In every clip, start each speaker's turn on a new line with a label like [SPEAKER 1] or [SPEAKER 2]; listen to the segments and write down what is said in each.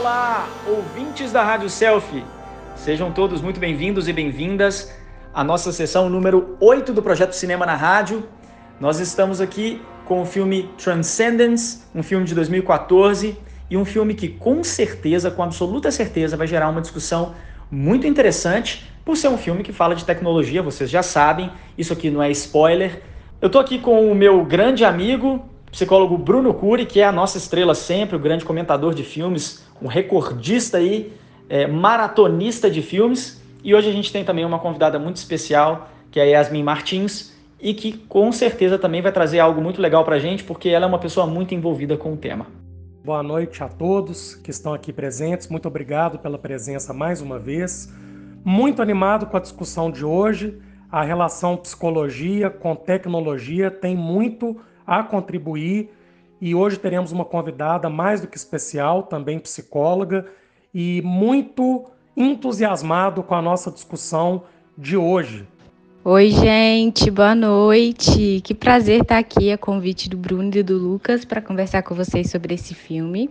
[SPEAKER 1] Olá, ouvintes da Rádio Selfie. Sejam todos muito bem-vindos e bem-vindas à nossa sessão número 8 do projeto Cinema na Rádio. Nós estamos aqui com o filme Transcendence, um filme de 2014 e um filme que com certeza, com absoluta certeza, vai gerar uma discussão muito interessante por ser um filme que fala de tecnologia, vocês já sabem, isso aqui não é spoiler. Eu tô aqui com o meu grande amigo, psicólogo Bruno Cury, que é a nossa estrela sempre, o grande comentador de filmes, um recordista aí, é, maratonista de filmes. E hoje a gente tem também uma convidada muito especial, que é a Yasmin Martins, e que com certeza também vai trazer algo muito legal pra gente, porque ela é uma pessoa muito envolvida com o tema.
[SPEAKER 2] Boa noite a todos que estão aqui presentes. Muito obrigado pela presença mais uma vez. Muito animado com a discussão de hoje. A relação psicologia com tecnologia tem muito a contribuir e hoje teremos uma convidada mais do que especial, também psicóloga, e muito entusiasmado com a nossa discussão de hoje.
[SPEAKER 3] Oi, gente, boa noite. Que prazer estar aqui a convite do Bruno e do Lucas para conversar com vocês sobre esse filme.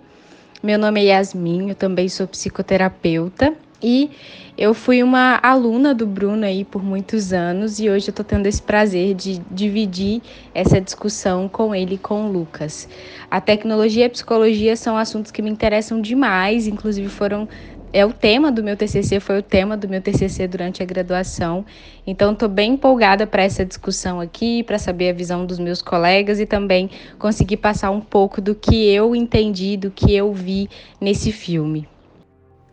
[SPEAKER 3] Meu nome é Yasmin, eu também sou psicoterapeuta e eu fui uma aluna do Bruno aí por muitos anos e hoje eu tô tendo esse prazer de dividir essa discussão com ele e com o Lucas. A tecnologia e a psicologia são assuntos que me interessam demais, inclusive foram é o tema do meu TCC, foi o tema do meu TCC durante a graduação. Então, estou bem empolgada para essa discussão aqui, para saber a visão dos meus colegas e também conseguir passar um pouco do que eu entendi, do que eu vi nesse filme.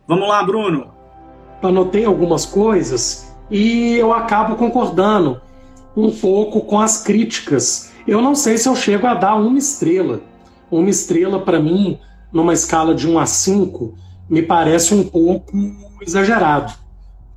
[SPEAKER 1] Vamos lá, Bruno
[SPEAKER 2] anotei algumas coisas e eu acabo concordando um pouco com as críticas. Eu não sei se eu chego a dar uma estrela. Uma estrela, para mim, numa escala de 1 a 5, me parece um pouco exagerado.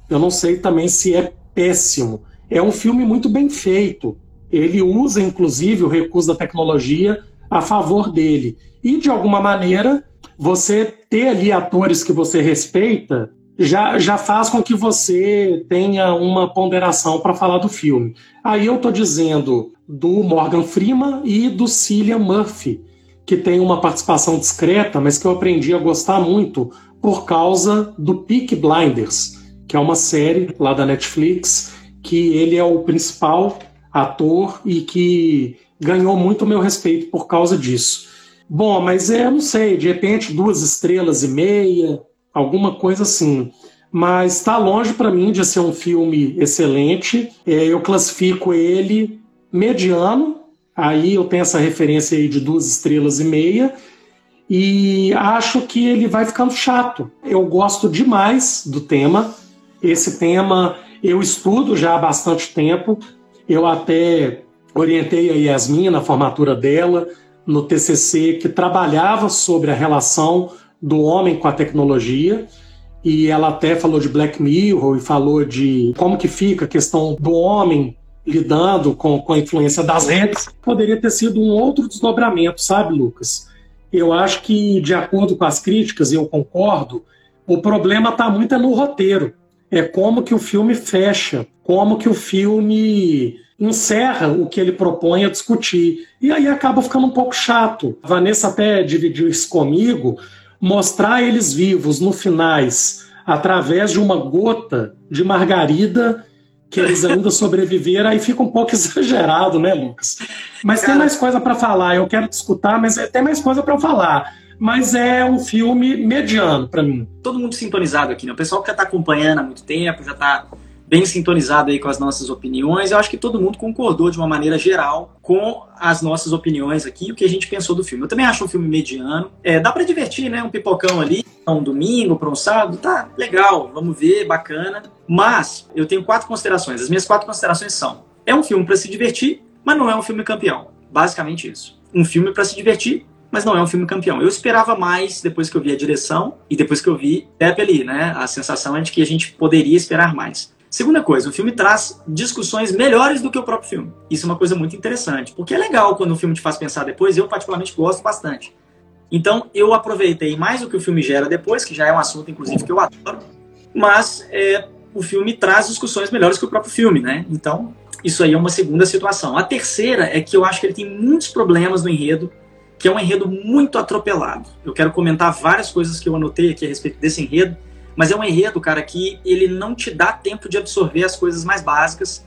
[SPEAKER 2] Eu não sei também se é péssimo. É um filme muito bem feito. Ele usa, inclusive, o recurso da tecnologia a favor dele. E, de alguma maneira, você ter ali atores que você respeita já, já faz com que você tenha uma ponderação para falar do filme. Aí eu estou dizendo do Morgan Freeman e do Cillian Murphy, que tem uma participação discreta, mas que eu aprendi a gostar muito por causa do Peak Blinders, que é uma série lá da Netflix, que ele é o principal ator e que ganhou muito meu respeito por causa disso. Bom, mas é, não sei, de repente duas estrelas e meia, alguma coisa assim. Mas está longe para mim de ser um filme excelente. É, eu classifico ele mediano. Aí eu tenho essa referência aí de duas estrelas e meia. E acho que ele vai ficando chato. Eu gosto demais do tema. Esse tema eu estudo já há bastante tempo. Eu até orientei a Yasmin na formatura dela, no TCC, que trabalhava sobre a relação do homem com a tecnologia. E ela até falou de Black Mirror e falou de como que fica a questão do homem lidando com, com a influência das redes. Poderia ter sido um outro desdobramento, sabe, Lucas? Eu acho que, de acordo com as críticas, e eu concordo, o problema está muito no roteiro. É como que o filme fecha, como que o filme encerra o que ele propõe a discutir. E aí acaba ficando um pouco chato. A Vanessa até dividiu isso comigo, mostrar eles vivos no finais através de uma gota de margarida que eles ainda sobreviveram, aí fica um pouco exagerado, né, Lucas? Mas Cara... tem mais coisa para falar, eu quero discutir, mas tem mais coisa para falar. Mas é um filme mediano para mim.
[SPEAKER 1] Todo mundo sintonizado aqui, né? O pessoal que já está acompanhando há muito tempo, já está bem sintonizado aí com as nossas opiniões. Eu acho que todo mundo concordou de uma maneira geral com as nossas opiniões aqui, o que a gente pensou do filme. Eu também acho um filme mediano. É, dá para divertir, né? Um pipocão ali, um domingo para um sábado, tá legal, vamos ver, bacana. Mas eu tenho quatro considerações. As minhas quatro considerações são: é um filme para se divertir, mas não é um filme campeão. Basicamente isso. Um filme para se divertir, mas não é um filme campeão. Eu esperava mais depois que eu vi a direção e depois que eu vi Pepe ali, né? A sensação é de que a gente poderia esperar mais. Segunda coisa, o filme traz discussões melhores do que o próprio filme. Isso é uma coisa muito interessante, porque é legal quando o filme te faz pensar depois, eu particularmente gosto bastante. Então eu aproveitei mais o que o filme gera depois, que já é um assunto, inclusive, que eu adoro, mas é, o filme traz discussões melhores que o próprio filme, né? Então, isso aí é uma segunda situação. A terceira é que eu acho que ele tem muitos problemas no enredo que é um enredo muito atropelado. Eu quero comentar várias coisas que eu anotei aqui a respeito desse enredo, mas é um enredo, cara, que ele não te dá tempo de absorver as coisas mais básicas.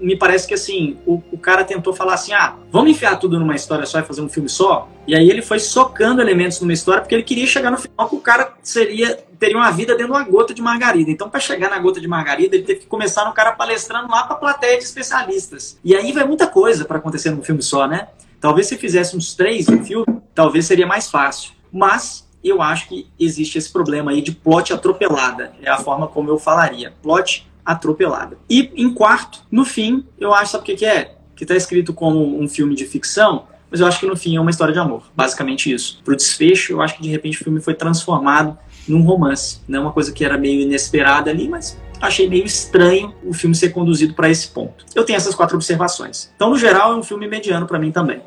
[SPEAKER 1] Me parece que, assim, o, o cara tentou falar assim, ah, vamos enfiar tudo numa história só e fazer um filme só? E aí ele foi socando elementos numa história porque ele queria chegar no final que o cara seria teria uma vida dentro de uma gota de margarida. Então, para chegar na gota de margarida, ele teve que começar no cara palestrando lá para plateia de especialistas. E aí vai muita coisa para acontecer num filme só, né? Talvez se fizesse uns três no filme, talvez seria mais fácil. Mas eu acho que existe esse problema aí de plot atropelada. É a forma como eu falaria. Plot atropelada. E em quarto, no fim, eu acho, sabe o que, que é? Que está escrito como um filme de ficção, mas eu acho que no fim é uma história de amor. Basicamente isso. Pro desfecho, eu acho que de repente o filme foi transformado num romance. Não é uma coisa que era meio inesperada ali, mas achei meio estranho o filme ser conduzido para esse ponto. Eu tenho essas quatro observações. Então, no geral, é um filme mediano para mim também.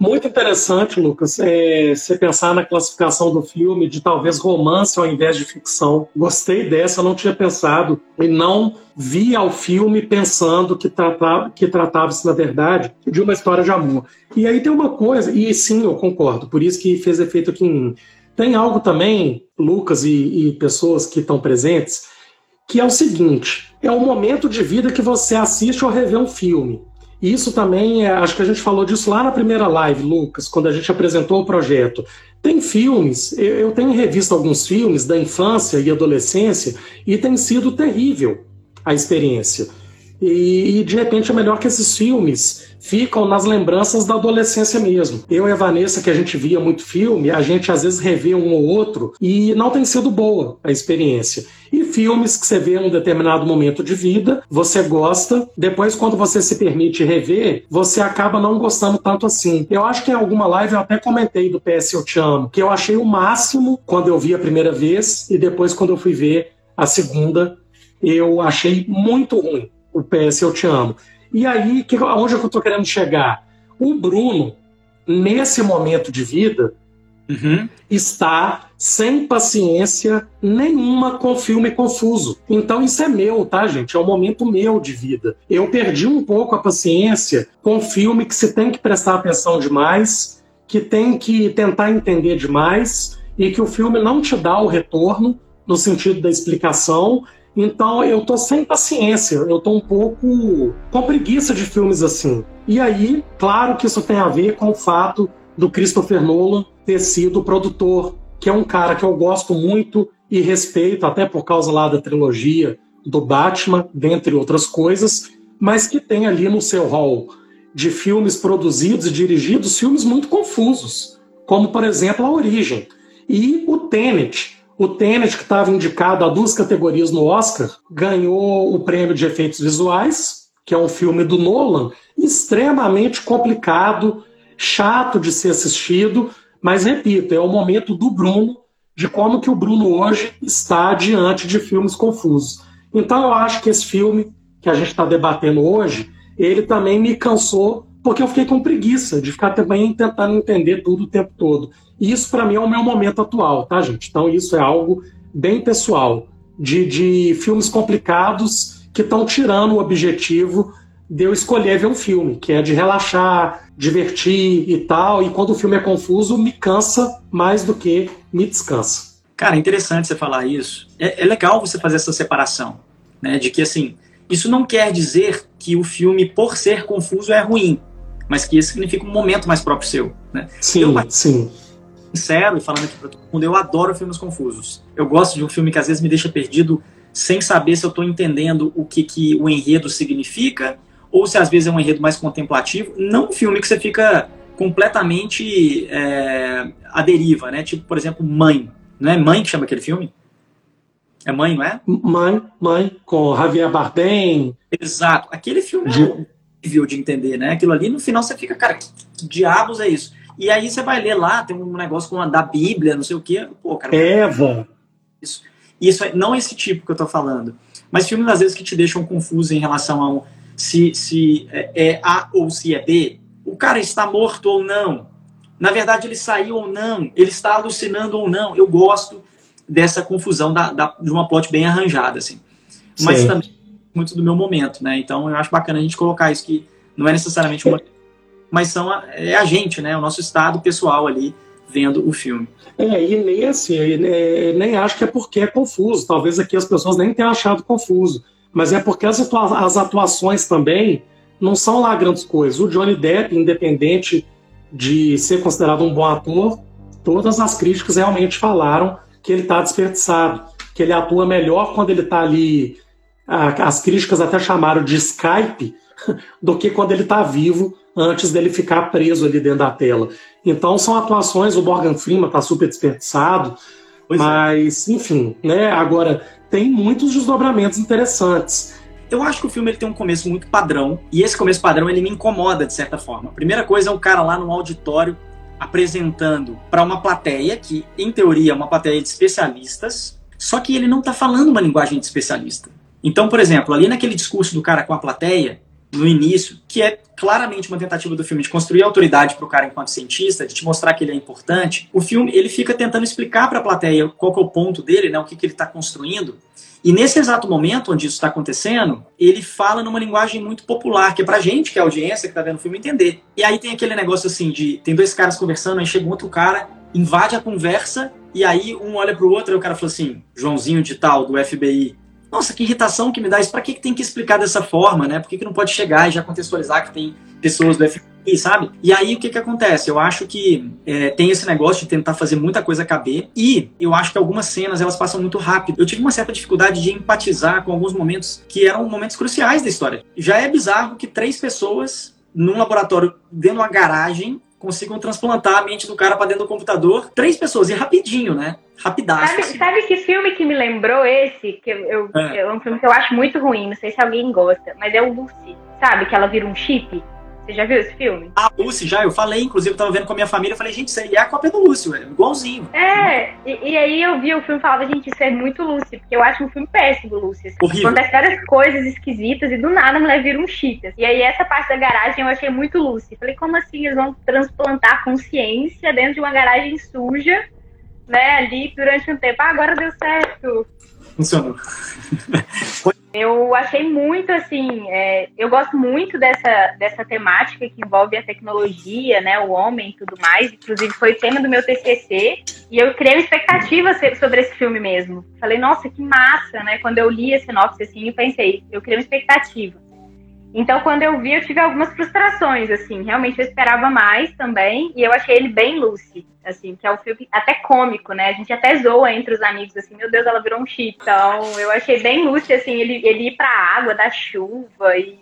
[SPEAKER 2] Muito interessante, Lucas, é, você pensar na classificação do filme de talvez romance ao invés de ficção. Gostei dessa, eu não tinha pensado e não vi ao filme pensando que tratava que tratava-se, na verdade, de uma história de amor. E aí tem uma coisa, e sim, eu concordo, por isso que fez efeito aqui em mim. Tem algo também, Lucas e, e pessoas que estão presentes, que é o seguinte: é o momento de vida que você assiste ou revê um filme. Isso também, é, acho que a gente falou disso lá na primeira live, Lucas, quando a gente apresentou o projeto. Tem filmes, eu tenho revisto alguns filmes da infância e adolescência e tem sido terrível a experiência. E, de repente é melhor que esses filmes ficam nas lembranças da adolescência mesmo. Eu e a Vanessa, que a gente via muito filme, a gente às vezes revê um ou outro e não tem sido boa a experiência. E filmes que você vê em um determinado momento de vida, você gosta, depois, quando você se permite rever, você acaba não gostando tanto assim. Eu acho que em alguma live eu até comentei do PS Eu Te Amo, que eu achei o máximo quando eu vi a primeira vez, e depois, quando eu fui ver a segunda, eu achei muito ruim o PS Eu Te Amo. E aí, que, onde eu estou querendo chegar? O Bruno, nesse momento de vida, uhum. está sem paciência nenhuma com filme confuso. Então isso é meu, tá, gente? É um momento meu de vida. Eu perdi um pouco a paciência com filme que se tem que prestar atenção demais, que tem que tentar entender demais e que o filme não te dá o retorno no sentido da explicação então eu tô sem paciência, eu tô um pouco com preguiça de filmes assim. E aí, claro que isso tem a ver com o fato do Christopher Nolan ter sido produtor, que é um cara que eu gosto muito e respeito, até por causa lá da trilogia do Batman, dentre outras coisas, mas que tem ali no seu hall de filmes produzidos e dirigidos filmes muito confusos, como por exemplo A Origem e o Tenet, o Tenet, que estava indicado a duas categorias no Oscar, ganhou o prêmio de efeitos visuais, que é um filme do Nolan, extremamente complicado, chato de ser assistido, mas repito, é o momento do Bruno, de como que o Bruno hoje está diante de filmes confusos. Então eu acho que esse filme que a gente está debatendo hoje, ele também me cansou, porque eu fiquei com preguiça de ficar também tentando entender tudo o tempo todo. E isso, para mim, é o meu momento atual, tá, gente? Então, isso é algo bem pessoal, de, de filmes complicados que estão tirando o objetivo de eu escolher ver um filme, que é de relaxar, divertir e tal. E quando o filme é confuso, me cansa mais do que me descansa.
[SPEAKER 1] Cara, interessante você falar isso. É, é legal você fazer essa separação, né? De que assim, isso não quer dizer que o filme, por ser confuso, é ruim, mas que isso significa um momento mais próprio seu, né?
[SPEAKER 2] Sim, eu, sim
[SPEAKER 1] sincero e falando aqui para todo mundo, eu adoro filmes confusos. Eu gosto de um filme que às vezes me deixa perdido sem saber se eu estou entendendo o que, que o enredo significa ou se às vezes é um enredo mais contemplativo. Não um filme que você fica completamente é, à deriva, né? Tipo, por exemplo, Mãe. Não é Mãe que chama aquele filme? É Mãe, não é?
[SPEAKER 2] Mãe, Mãe, com Javier Bardem.
[SPEAKER 1] Exato. Aquele filme de... é horrível de entender, né? Aquilo ali, no final você fica, cara, que, que diabos é isso? E aí você vai ler lá, tem um negócio com a, da Bíblia, não sei o quê. Pô, cara.
[SPEAKER 2] Eva.
[SPEAKER 1] Isso. Isso é, não esse tipo que eu tô falando. Mas filmes, às vezes, que te deixam confuso em relação a um, se, se é, é A ou se é B. O cara está morto ou não. Na verdade, ele saiu ou não. Ele está alucinando ou não. Eu gosto dessa confusão da, da de uma plot bem arranjada, assim. Mas Sim. também muito do meu momento, né? Então eu acho bacana a gente colocar isso que não é necessariamente uma mas são a, é a gente, né? O nosso estado pessoal ali vendo o filme.
[SPEAKER 2] É, e nesse, é, nem acho que é porque é confuso. Talvez aqui as pessoas nem tenham achado confuso. Mas é porque as, atua as atuações também não são lá grandes coisas. O Johnny Depp, independente de ser considerado um bom ator, todas as críticas realmente falaram que ele está desperdiçado, que ele atua melhor quando ele está ali. As críticas até chamaram de Skype, do que quando ele está vivo, antes dele ficar preso ali dentro da tela. Então são atuações, o Morgan Freeman está super desperdiçado, pois é. mas é. enfim, né? Agora tem muitos desdobramentos interessantes.
[SPEAKER 1] Eu acho que o filme ele tem um começo muito padrão, e esse começo padrão ele me incomoda de certa forma. A primeira coisa é um cara lá no auditório apresentando para uma plateia que, em teoria, é uma plateia de especialistas, só que ele não está falando uma linguagem de especialista. Então, por exemplo, ali naquele discurso do cara com a plateia, no início, que é claramente uma tentativa do filme de construir autoridade para o cara enquanto cientista, de te mostrar que ele é importante. O filme ele fica tentando explicar para a plateia qual é o ponto dele, né, o que, que ele está construindo. E nesse exato momento onde isso está acontecendo, ele fala numa linguagem muito popular, que é pra gente, que é a audiência que está vendo o filme, entender. E aí tem aquele negócio assim de tem dois caras conversando, aí chega um outro cara, invade a conversa, e aí um olha pro outro e o cara fala assim: Joãozinho de tal, do FBI, nossa, que irritação que me dá isso. Para que, que tem que explicar dessa forma, né? Por que, que não pode chegar e já contextualizar que tem pessoas do FBI, sabe? E aí o que, que acontece? Eu acho que é, tem esse negócio de tentar fazer muita coisa caber e eu acho que algumas cenas elas passam muito rápido. Eu tive uma certa dificuldade de empatizar com alguns momentos que eram momentos cruciais da história. Já é bizarro que três pessoas num laboratório dentro de uma garagem consigam transplantar a mente do cara para dentro do computador. Três pessoas, e rapidinho, né? Rapidaço.
[SPEAKER 4] Sabe, assim. sabe que filme que me lembrou esse? Que eu, é. é um filme que eu acho muito ruim, não sei se alguém gosta, mas é o Lucy. Sabe? Que ela vira um chip. Você já viu esse filme?
[SPEAKER 1] Ah, Lucy, já. Eu falei, inclusive, eu tava vendo com a minha família. Eu falei, gente, isso aí é a cópia do Lúcio, é igualzinho.
[SPEAKER 4] É, e, e, aí eu vi o filme e falava, gente, isso é muito Lucy, porque eu acho um filme péssimo, Lucy. Assim.
[SPEAKER 1] Horrível.
[SPEAKER 4] Acontece várias coisas esquisitas e do nada a mulher vira um chip. Assim. E aí essa parte da garagem eu achei muito Lucy. Falei, como assim eles vão transplantar consciência dentro de uma garagem suja, né, ali durante um tempo? Ah, agora deu certo.
[SPEAKER 1] Funcionou.
[SPEAKER 4] Eu achei muito assim, é, eu gosto muito dessa, dessa temática que envolve a tecnologia, né, o homem e tudo mais. Inclusive foi tema do meu TCC e eu criei uma expectativa sobre esse filme mesmo. Falei, nossa, que massa, né? Quando eu li a sinopse assim, eu pensei, eu criei uma expectativa. Então, quando eu vi, eu tive algumas frustrações, assim. Realmente eu esperava mais também. E eu achei ele bem Lucy, assim, que é um filme até cômico, né? A gente até zoa entre os amigos, assim, meu Deus, ela virou um chip. Então, eu achei bem Lucy, assim, ele, ele ir pra água, da chuva e,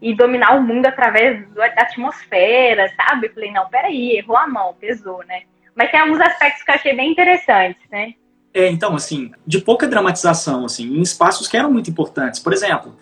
[SPEAKER 4] e dominar o mundo através da atmosfera, sabe? Eu falei, não, peraí, errou a mão, pesou, né? Mas tem alguns aspectos que eu achei bem interessantes, né?
[SPEAKER 1] É, então, assim, de pouca dramatização, assim, em espaços que eram muito importantes. Por exemplo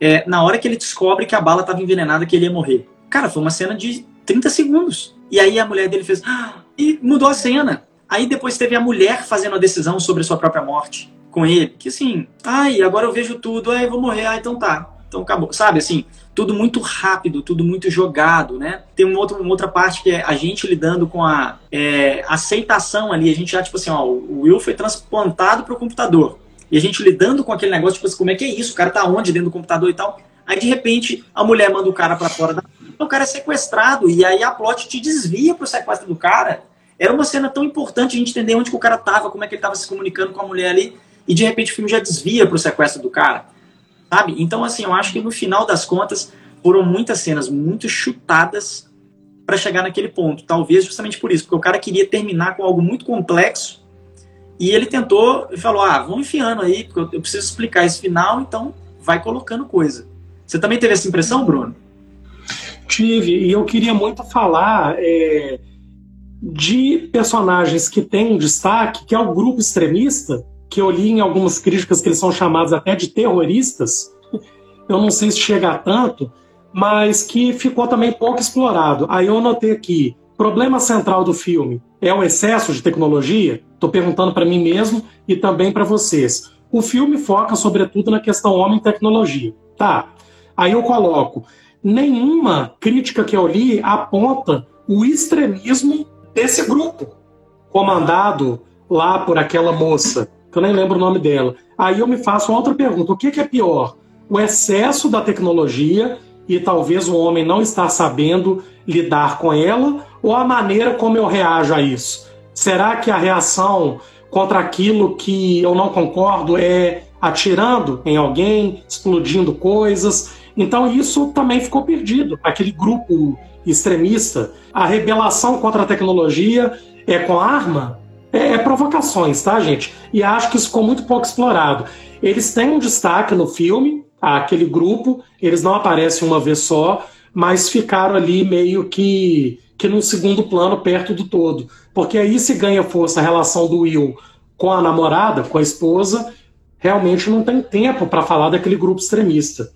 [SPEAKER 1] é, na hora que ele descobre que a bala estava envenenada, que ele ia morrer. Cara, foi uma cena de 30 segundos. E aí a mulher dele fez. Ah! E mudou a cena. Aí depois teve a mulher fazendo a decisão sobre a sua própria morte com ele. Que assim, ai, agora eu vejo tudo, eu vou morrer, ah, então tá. Então acabou. Sabe assim, tudo muito rápido, tudo muito jogado, né? Tem uma outra, uma outra parte que é a gente lidando com a é, aceitação ali. A gente já, tipo assim, ó, o Will foi transplantado para o computador. E a gente lidando com aquele negócio, tipo assim, como é que é isso? O cara tá onde dentro do computador e tal. Aí, de repente, a mulher manda o cara para fora da. O cara é sequestrado. E aí a plot te desvia pro sequestro do cara. Era uma cena tão importante a gente entender onde que o cara tava, como é que ele tava se comunicando com a mulher ali. E de repente o filme já desvia pro sequestro do cara. Sabe? Então, assim, eu acho que no final das contas foram muitas cenas muito chutadas para chegar naquele ponto. Talvez justamente por isso, porque o cara queria terminar com algo muito complexo e ele tentou e falou: ah, vamos enfiando aí, porque eu preciso explicar esse final, então vai colocando coisa. Você também teve essa impressão, Bruno?
[SPEAKER 2] Tive, e eu queria muito falar é, de personagens que têm um destaque, que é o grupo extremista, que eu li em algumas críticas que eles são chamados até de terroristas. Eu não sei se chega a tanto, mas que ficou também pouco explorado. Aí eu anotei aqui: problema central do filme é o excesso de tecnologia? Estou perguntando para mim mesmo e também para vocês. O filme foca sobretudo na questão homem-tecnologia. Tá. Aí eu coloco. Nenhuma crítica que eu li aponta o extremismo desse grupo, comandado lá por aquela moça, que eu nem lembro o nome dela. Aí eu me faço outra pergunta: o que, que é pior? O excesso da tecnologia e talvez o homem não está sabendo lidar com ela, ou a maneira como eu reajo a isso? Será que a reação contra aquilo que eu não concordo é atirando em alguém, explodindo coisas? Então isso também ficou perdido. Aquele grupo extremista, a rebelação contra a tecnologia é com arma, é, é provocações, tá, gente? E acho que isso ficou muito pouco explorado. Eles têm um destaque no filme, aquele grupo, eles não aparecem uma vez só, mas ficaram ali meio que, que num segundo plano, perto do todo. Porque aí se ganha força a relação do Will com a namorada, com a esposa, realmente não tem tempo para falar daquele grupo extremista.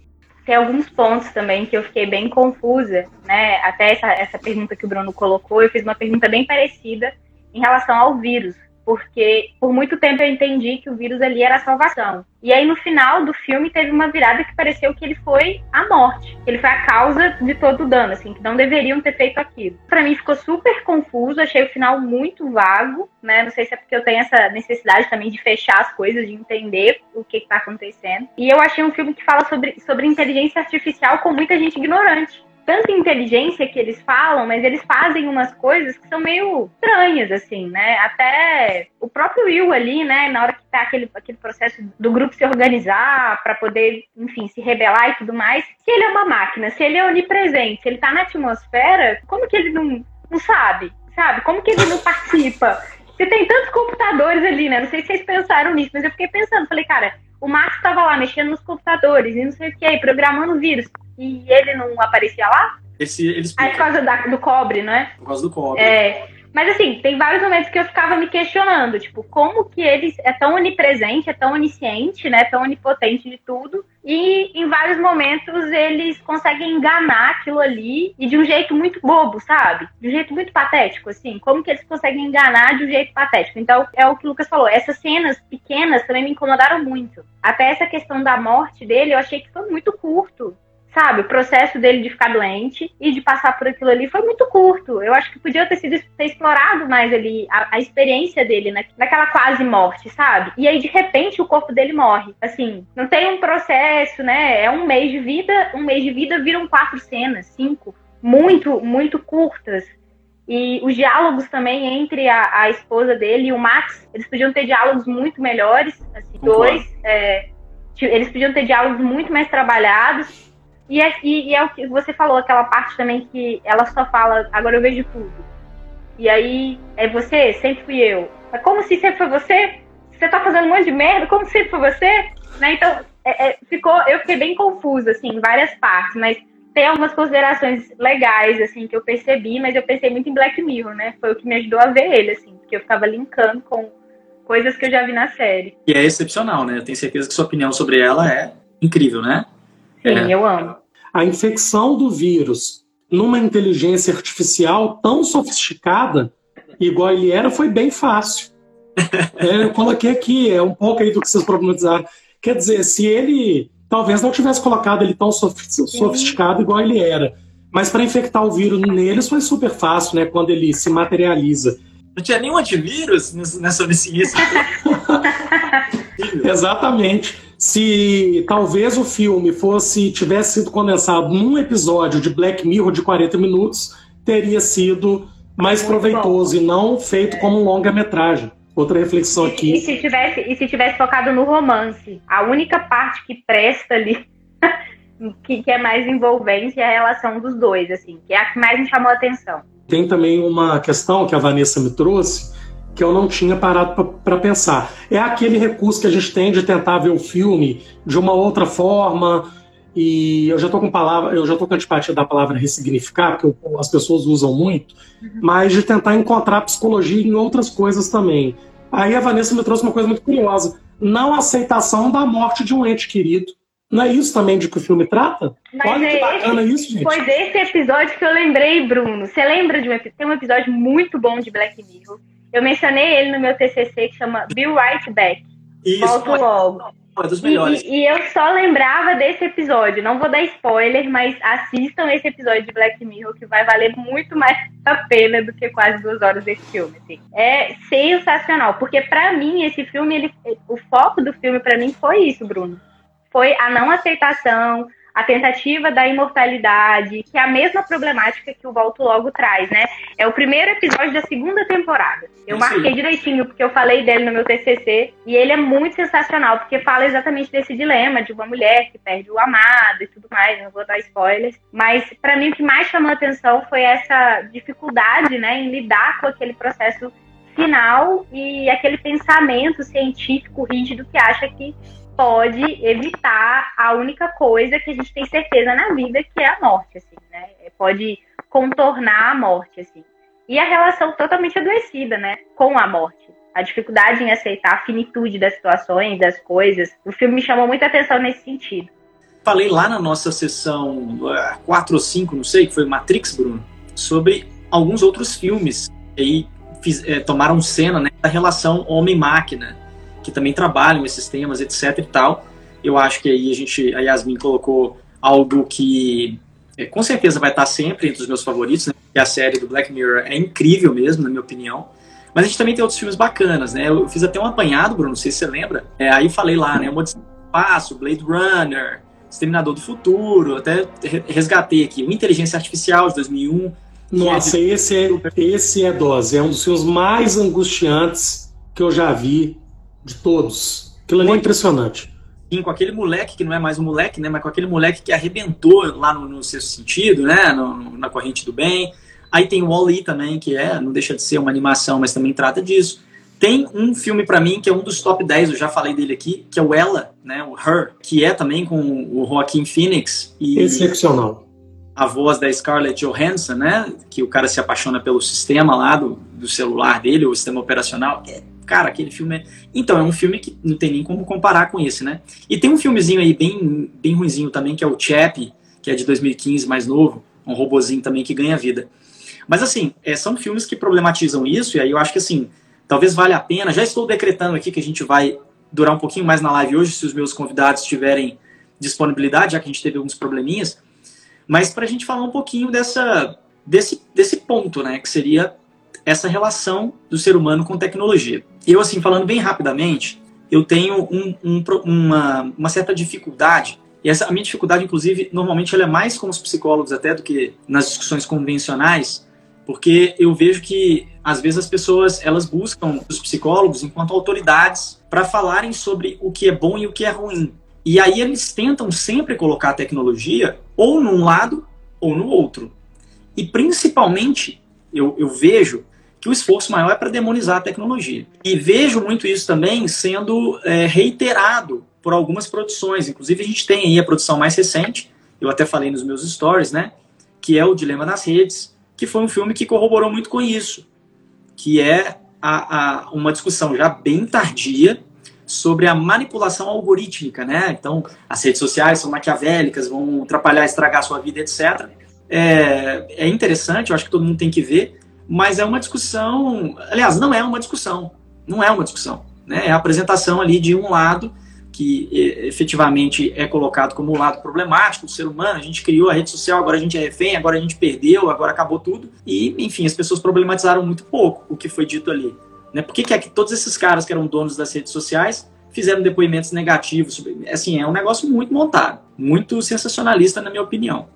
[SPEAKER 4] Tem alguns pontos também que eu fiquei bem confusa, né? Até essa, essa pergunta que o Bruno colocou, eu fiz uma pergunta bem parecida em relação ao vírus porque por muito tempo eu entendi que o vírus ali era a salvação. E aí no final do filme teve uma virada que pareceu que ele foi a morte, que ele foi a causa de todo o dano, assim, que não deveriam ter feito aquilo. Para mim ficou super confuso, achei o final muito vago, né? Não sei se é porque eu tenho essa necessidade também de fechar as coisas, de entender o que está acontecendo. E eu achei um filme que fala sobre, sobre inteligência artificial com muita gente ignorante tanta inteligência que eles falam, mas eles fazem umas coisas que são meio estranhas, assim, né? Até o próprio Will ali, né? Na hora que tá aquele, aquele processo do grupo se organizar para poder, enfim, se rebelar e tudo mais. Se ele é uma máquina, se ele é onipresente, se ele tá na atmosfera, como que ele não, não sabe? Sabe? Como que ele não participa? Você tem tantos computadores ali, né? Não sei se vocês pensaram nisso, mas eu fiquei pensando, falei, cara, o Max estava lá mexendo nos computadores e não sei o que, programando vírus e ele não aparecia lá?
[SPEAKER 1] Esse, eles
[SPEAKER 4] ah, é por causa da, do cobre, não é?
[SPEAKER 1] Por causa do cobre.
[SPEAKER 4] É. Mas assim, tem vários momentos que eu ficava me questionando, tipo, como que ele é tão onipresente, é tão onisciente, né, tão onipotente de tudo, e em vários momentos eles conseguem enganar aquilo ali e de um jeito muito bobo, sabe? De um jeito muito patético, assim, como que eles conseguem enganar de um jeito patético. Então, é o que o Lucas falou, essas cenas pequenas também me incomodaram muito. Até essa questão da morte dele, eu achei que foi muito curto sabe? O processo dele de ficar doente e de passar por aquilo ali foi muito curto. Eu acho que podia ter sido ter explorado mais ali a, a experiência dele na, naquela quase morte, sabe? E aí, de repente, o corpo dele morre. Assim, não tem um processo, né? É um mês de vida, um mês de vida viram quatro cenas, cinco, muito, muito curtas. E os diálogos também entre a, a esposa dele e o Max, eles podiam ter diálogos muito melhores, assim, dois. É, eles podiam ter diálogos muito mais trabalhados e é, e, e é o que você falou, aquela parte também que ela só fala, agora eu vejo tudo. E aí, é você? Sempre fui eu. É como se sempre foi você? Você tá fazendo um monte de merda, como se sempre foi você? Né? Então, é, é, ficou, eu fiquei bem confusa, assim, em várias partes, mas tem algumas considerações legais, assim, que eu percebi, mas eu pensei muito em Black Mirror, né? Foi o que me ajudou a ver ele, assim, porque eu ficava linkando com coisas que eu já vi na série.
[SPEAKER 1] E é excepcional, né? Eu tenho certeza que sua opinião sobre ela é incrível, né?
[SPEAKER 4] Sim, é. eu amo.
[SPEAKER 2] A infecção do vírus numa inteligência artificial tão sofisticada, igual ele era, foi bem fácil. É, eu coloquei aqui, é um pouco aí do que vocês problematizaram. Quer dizer, se ele talvez não tivesse colocado ele tão sofisticado igual ele era, mas para infectar o vírus neles foi super fácil, né? Quando ele se materializa.
[SPEAKER 1] Não tinha nenhum antivírus nessa onisciência.
[SPEAKER 2] Exatamente se talvez o filme fosse tivesse sido condensado num episódio de Black Mirror de 40 minutos, teria sido mais Muito proveitoso bom. e não feito como um longa-metragem. Outra reflexão aqui.
[SPEAKER 4] E, e, se tivesse, e se tivesse focado no romance, a única parte que presta ali, que, que é mais envolvente, é a relação dos dois, assim, que é a que mais me chamou a atenção.
[SPEAKER 2] Tem também uma questão que a Vanessa me trouxe, que eu não tinha parado para pensar. É aquele recurso que a gente tem de tentar ver o filme de uma outra forma. E eu já estou com palavra, eu já tô com antipatia da palavra ressignificar, porque as pessoas usam muito, uhum. mas de tentar encontrar psicologia em outras coisas também. Aí a Vanessa me trouxe uma coisa muito curiosa: não aceitação da morte de um ente querido. Não é isso também de que o filme trata?
[SPEAKER 4] Mas Olha é que bacana esse, isso, gente. Foi desse episódio que eu lembrei, Bruno. Você lembra de um Tem um episódio muito bom de Black Mirror eu mencionei ele no meu TCC que chama Bill Right Back. Isso. Volto logo.
[SPEAKER 1] É dos melhores.
[SPEAKER 4] E, e, eu só lembrava desse episódio. Não vou dar spoiler, mas assistam esse episódio de Black Mirror que vai valer muito mais a pena do que quase duas horas desse filme. Assim. É sensacional, porque para mim esse filme, ele, o foco do filme para mim foi isso, Bruno. Foi a não aceitação, a tentativa da imortalidade, que é a mesma problemática que o Volto Logo traz, né? É o primeiro episódio da segunda temporada. Eu marquei direitinho, porque eu falei dele no meu TCC, e ele é muito sensacional, porque fala exatamente desse dilema de uma mulher que perde o amado e tudo mais, não vou dar spoilers, mas para mim o que mais chamou a atenção foi essa dificuldade, né, em lidar com aquele processo final e aquele pensamento científico rígido que acha que pode evitar a única coisa que a gente tem certeza na vida, que é a morte, assim, né? É, pode contornar a morte, assim. E a relação totalmente adoecida, né, com a morte. A dificuldade em aceitar a finitude das situações, das coisas. O filme me chamou muita atenção nesse sentido.
[SPEAKER 1] Falei lá na nossa sessão 4 ou 5, não sei, que foi Matrix, Bruno, sobre alguns outros filmes que aí fiz, é, tomaram cena né, da relação homem-máquina que também trabalham esses temas, etc e tal. Eu acho que aí a gente, a Yasmin colocou algo que é, com certeza vai estar sempre entre os meus favoritos, né? a série do Black Mirror é incrível mesmo, na minha opinião. Mas a gente também tem outros filmes bacanas, né? Eu fiz até um apanhado, Bruno, não sei se você lembra. É, aí falei lá, né? Uma de Espaço, Blade Runner, Exterminador do Futuro, até resgatei aqui, o Inteligência Artificial de 2001.
[SPEAKER 2] Nossa, é de... esse, é, esse é dose, é um dos filmes mais angustiantes que eu já vi de todos. Aquilo ali é impressionante.
[SPEAKER 1] Sim, com aquele moleque que não é mais um moleque, né? Mas com aquele moleque que arrebentou lá no, no sexto sentido, né? No, na corrente do bem. Aí tem o Wall-E também, que é, não deixa de ser uma animação, mas também trata disso. Tem um filme para mim que é um dos top 10, eu já falei dele aqui, que é o Ella, né? O Her, que é também com o Joaquin Phoenix.
[SPEAKER 2] E Excepcional.
[SPEAKER 1] A voz da Scarlett Johansson, né? Que o cara se apaixona pelo sistema lá do, do celular dele, o sistema operacional. É cara, aquele filme é... Então, é um filme que não tem nem como comparar com esse, né? E tem um filmezinho aí bem, bem ruizinho também, que é o Chap, que é de 2015, mais novo, um robozinho também que ganha vida. Mas assim, é, são filmes que problematizam isso, e aí eu acho que assim, talvez valha a pena. Já estou decretando aqui que a gente vai durar um pouquinho mais na live hoje, se os meus convidados tiverem disponibilidade, já que a gente teve alguns probleminhas. Mas para a gente falar um pouquinho dessa, desse, desse ponto, né? Que seria essa relação do ser humano com tecnologia. Eu, assim, falando bem rapidamente, eu tenho um, um, uma, uma, certa dificuldade, e essa, a minha dificuldade, inclusive, normalmente ela é mais com os psicólogos até do que nas discussões convencionais, porque eu vejo que, às vezes, as pessoas, elas buscam os psicólogos enquanto autoridades para falarem sobre o que é bom e o que é ruim. E aí eles tentam sempre colocar a tecnologia ou num lado ou no outro. E principalmente, eu, eu vejo que o esforço maior é para demonizar a tecnologia. E vejo muito isso também sendo é, reiterado por algumas produções. Inclusive, a gente tem aí a produção mais recente, eu até falei nos meus stories, né? Que é o Dilema das Redes, que foi um filme que corroborou muito com isso. Que é a, a, uma discussão já bem tardia sobre a manipulação algorítmica, né? Então, as redes sociais são maquiavélicas, vão atrapalhar, estragar a sua vida, etc. É, é interessante, eu acho que todo mundo tem que ver, mas é uma discussão. Aliás, não é uma discussão. Não é uma discussão. Né? É a apresentação ali de um lado que efetivamente é colocado como um lado problemático do ser humano. A gente criou a rede social, agora a gente é refém, agora a gente perdeu, agora acabou tudo. E, enfim, as pessoas problematizaram muito pouco o que foi dito ali. Né? Por que, que, é que todos esses caras que eram donos das redes sociais fizeram depoimentos negativos? Sobre... Assim, é um negócio muito montado, muito sensacionalista, na minha opinião.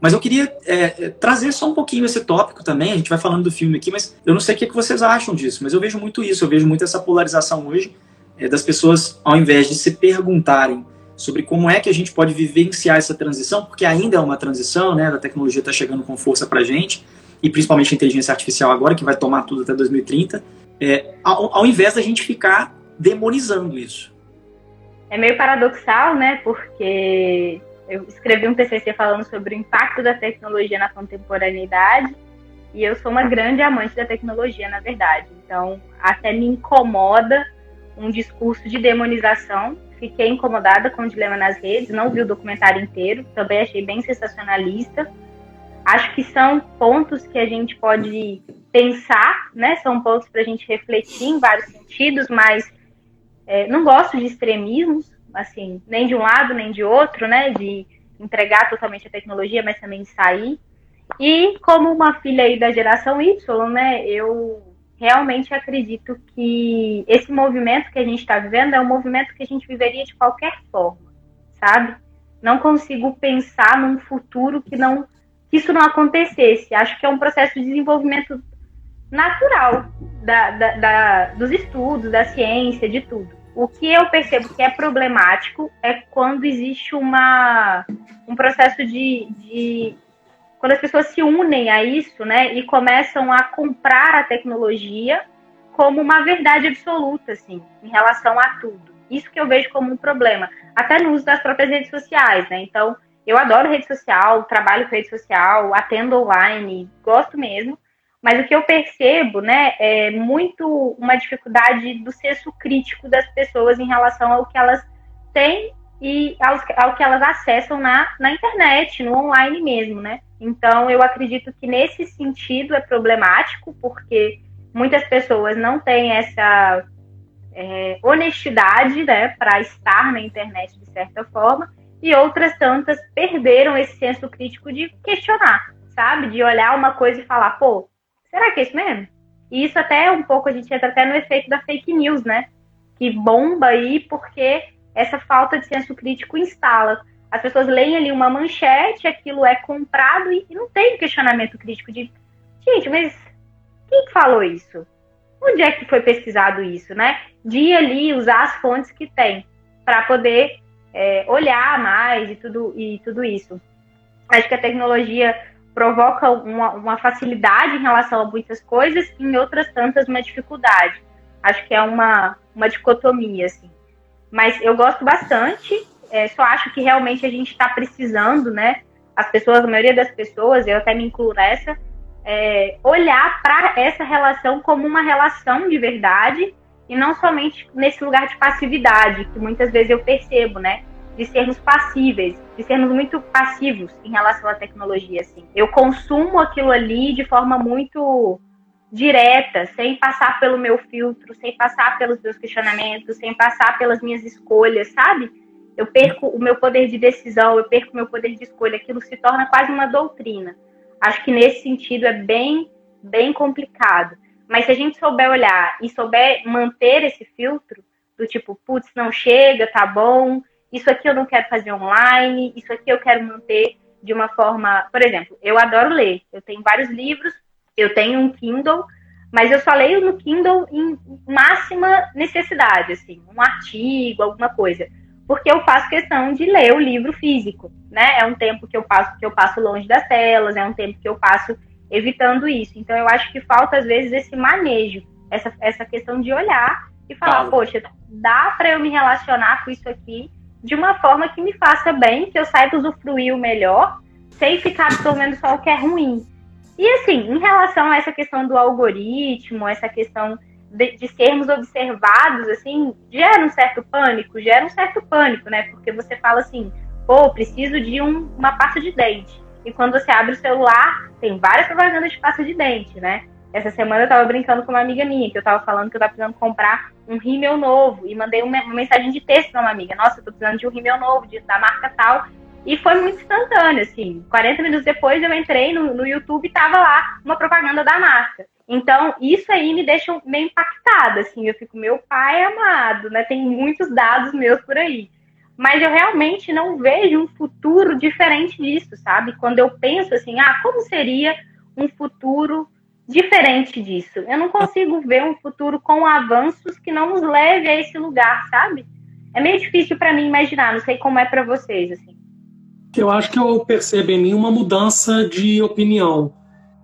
[SPEAKER 1] Mas eu queria é, é, trazer só um pouquinho esse tópico também. A gente vai falando do filme aqui, mas eu não sei o que, que vocês acham disso. Mas eu vejo muito isso. Eu vejo muito essa polarização hoje é, das pessoas, ao invés de se perguntarem sobre como é que a gente pode vivenciar essa transição, porque ainda é uma transição, né? A tecnologia está chegando com força para a gente, e principalmente a inteligência artificial agora, que vai tomar tudo até 2030, é, ao, ao invés da gente ficar demonizando isso.
[SPEAKER 4] É meio paradoxal, né? Porque eu escrevi um TCC falando sobre o impacto da tecnologia na contemporaneidade e eu sou uma grande amante da tecnologia, na verdade. Então, até me incomoda um discurso de demonização. Fiquei incomodada com o Dilema nas Redes, não vi o documentário inteiro, também achei bem sensacionalista. Acho que são pontos que a gente pode pensar, né? São pontos para a gente refletir em vários sentidos, mas é, não gosto de extremismos, assim, nem de um lado nem de outro, né? De entregar totalmente a tecnologia, mas também de sair. E como uma filha aí da geração Y, né? Eu realmente acredito que esse movimento que a gente está vivendo é um movimento que a gente viveria de qualquer forma, sabe? não consigo pensar num futuro que não que isso não acontecesse. Acho que é um processo de desenvolvimento natural da, da, da, dos estudos, da ciência, de tudo. O que eu percebo que é problemático é quando existe uma, um processo de, de. Quando as pessoas se unem a isso, né, e começam a comprar a tecnologia como uma verdade absoluta, assim, em relação a tudo. Isso que eu vejo como um problema, até no uso das próprias redes sociais, né? Então, eu adoro rede social, trabalho com rede social, atendo online, gosto mesmo. Mas o que eu percebo, né, é muito uma dificuldade do senso crítico das pessoas em relação ao que elas têm e ao, ao que elas acessam na, na internet, no online mesmo, né? Então, eu acredito que nesse sentido é problemático, porque muitas pessoas não têm essa é, honestidade, né, para estar na internet de certa forma, e outras tantas perderam esse senso crítico de questionar, sabe? De olhar uma coisa e falar, pô, será que é isso mesmo? E isso até é um pouco, a gente entra até no efeito da fake news, né? Que bomba aí porque essa falta de senso crítico instala. As pessoas leem ali uma manchete, aquilo é comprado e, não tem questionamento crítico de, gente, mas quem falou isso? Onde é que foi pesquisado isso, né? De ali usar as fontes que tem para poder é, olhar mais e tudo, e tudo isso. Acho que a tecnologia provoca uma, uma, facilidade em relação a muitas coisas e em outras tantas uma dificuldade. Acho que é uma, uma dicotomia, assim. Mas eu gosto bastante, é, só acho que realmente a gente está precisando, né? As pessoas, a maioria das pessoas, eu até me incluo nessa, é, olhar para essa relação como uma relação de verdade e não somente nesse lugar de passividade, que muitas vezes eu percebo, né? De sermos passíveis, de sermos muito passivos em relação à tecnologia, assim. Eu consumo aquilo ali de forma muito direta, sem passar pelo meu filtro, sem passar pelos meus questionamentos, sem passar pelas minhas escolhas, sabe? Eu perco o meu poder de decisão, eu perco o meu poder de escolha, aquilo se torna quase uma doutrina. Acho que nesse sentido é bem, bem complicado. Mas se a gente souber olhar e souber manter esse filtro, do tipo, putz, não chega, tá bom, isso aqui eu não quero fazer online, isso aqui eu quero manter de uma forma. Por exemplo, eu adoro ler, eu tenho vários livros, eu tenho um Kindle, mas eu só leio no Kindle em máxima necessidade, assim, um artigo, alguma coisa. Porque eu faço questão de ler o livro físico, né? É um tempo que eu passo que eu passo longe das telas, é um tempo que eu passo evitando isso. Então eu acho que falta às vezes esse manejo, essa, essa questão de olhar e falar, claro. poxa, dá para eu me relacionar com isso aqui de uma forma que me faça bem, que eu saiba usufruir o melhor, sem ficar absorvendo só o que é ruim. E assim, em relação a essa questão do algoritmo, essa questão de, de, sermos observados, assim, gera um certo pânico, gera um certo pânico, né? Porque você fala assim, pô, preciso de um, uma pasta de dente. E quando você abre o celular, tem várias propagandas de pasta de dente, né? Essa semana eu tava brincando com uma amiga minha, que eu tava falando que eu tava precisando comprar um rímel novo. E mandei uma, mensagem de texto pra uma amiga. Nossa, eu tô precisando de um rímel novo, de, da marca tal. E foi muito instantâneo, assim. 40 minutos depois eu entrei no, no YouTube e tava lá uma propaganda da marca. Então, isso aí me deixa meio impactada, assim. Eu fico, meu pai amado, né? Tem muitos dados meus por aí mas eu realmente não vejo um futuro diferente disso, sabe? Quando eu penso assim, ah, como seria um futuro diferente disso? Eu não consigo ver um futuro com avanços que não nos leve a esse lugar, sabe? É meio difícil para mim imaginar, não sei como é para vocês, assim.
[SPEAKER 2] Eu acho que eu percebo em mim uma mudança de opinião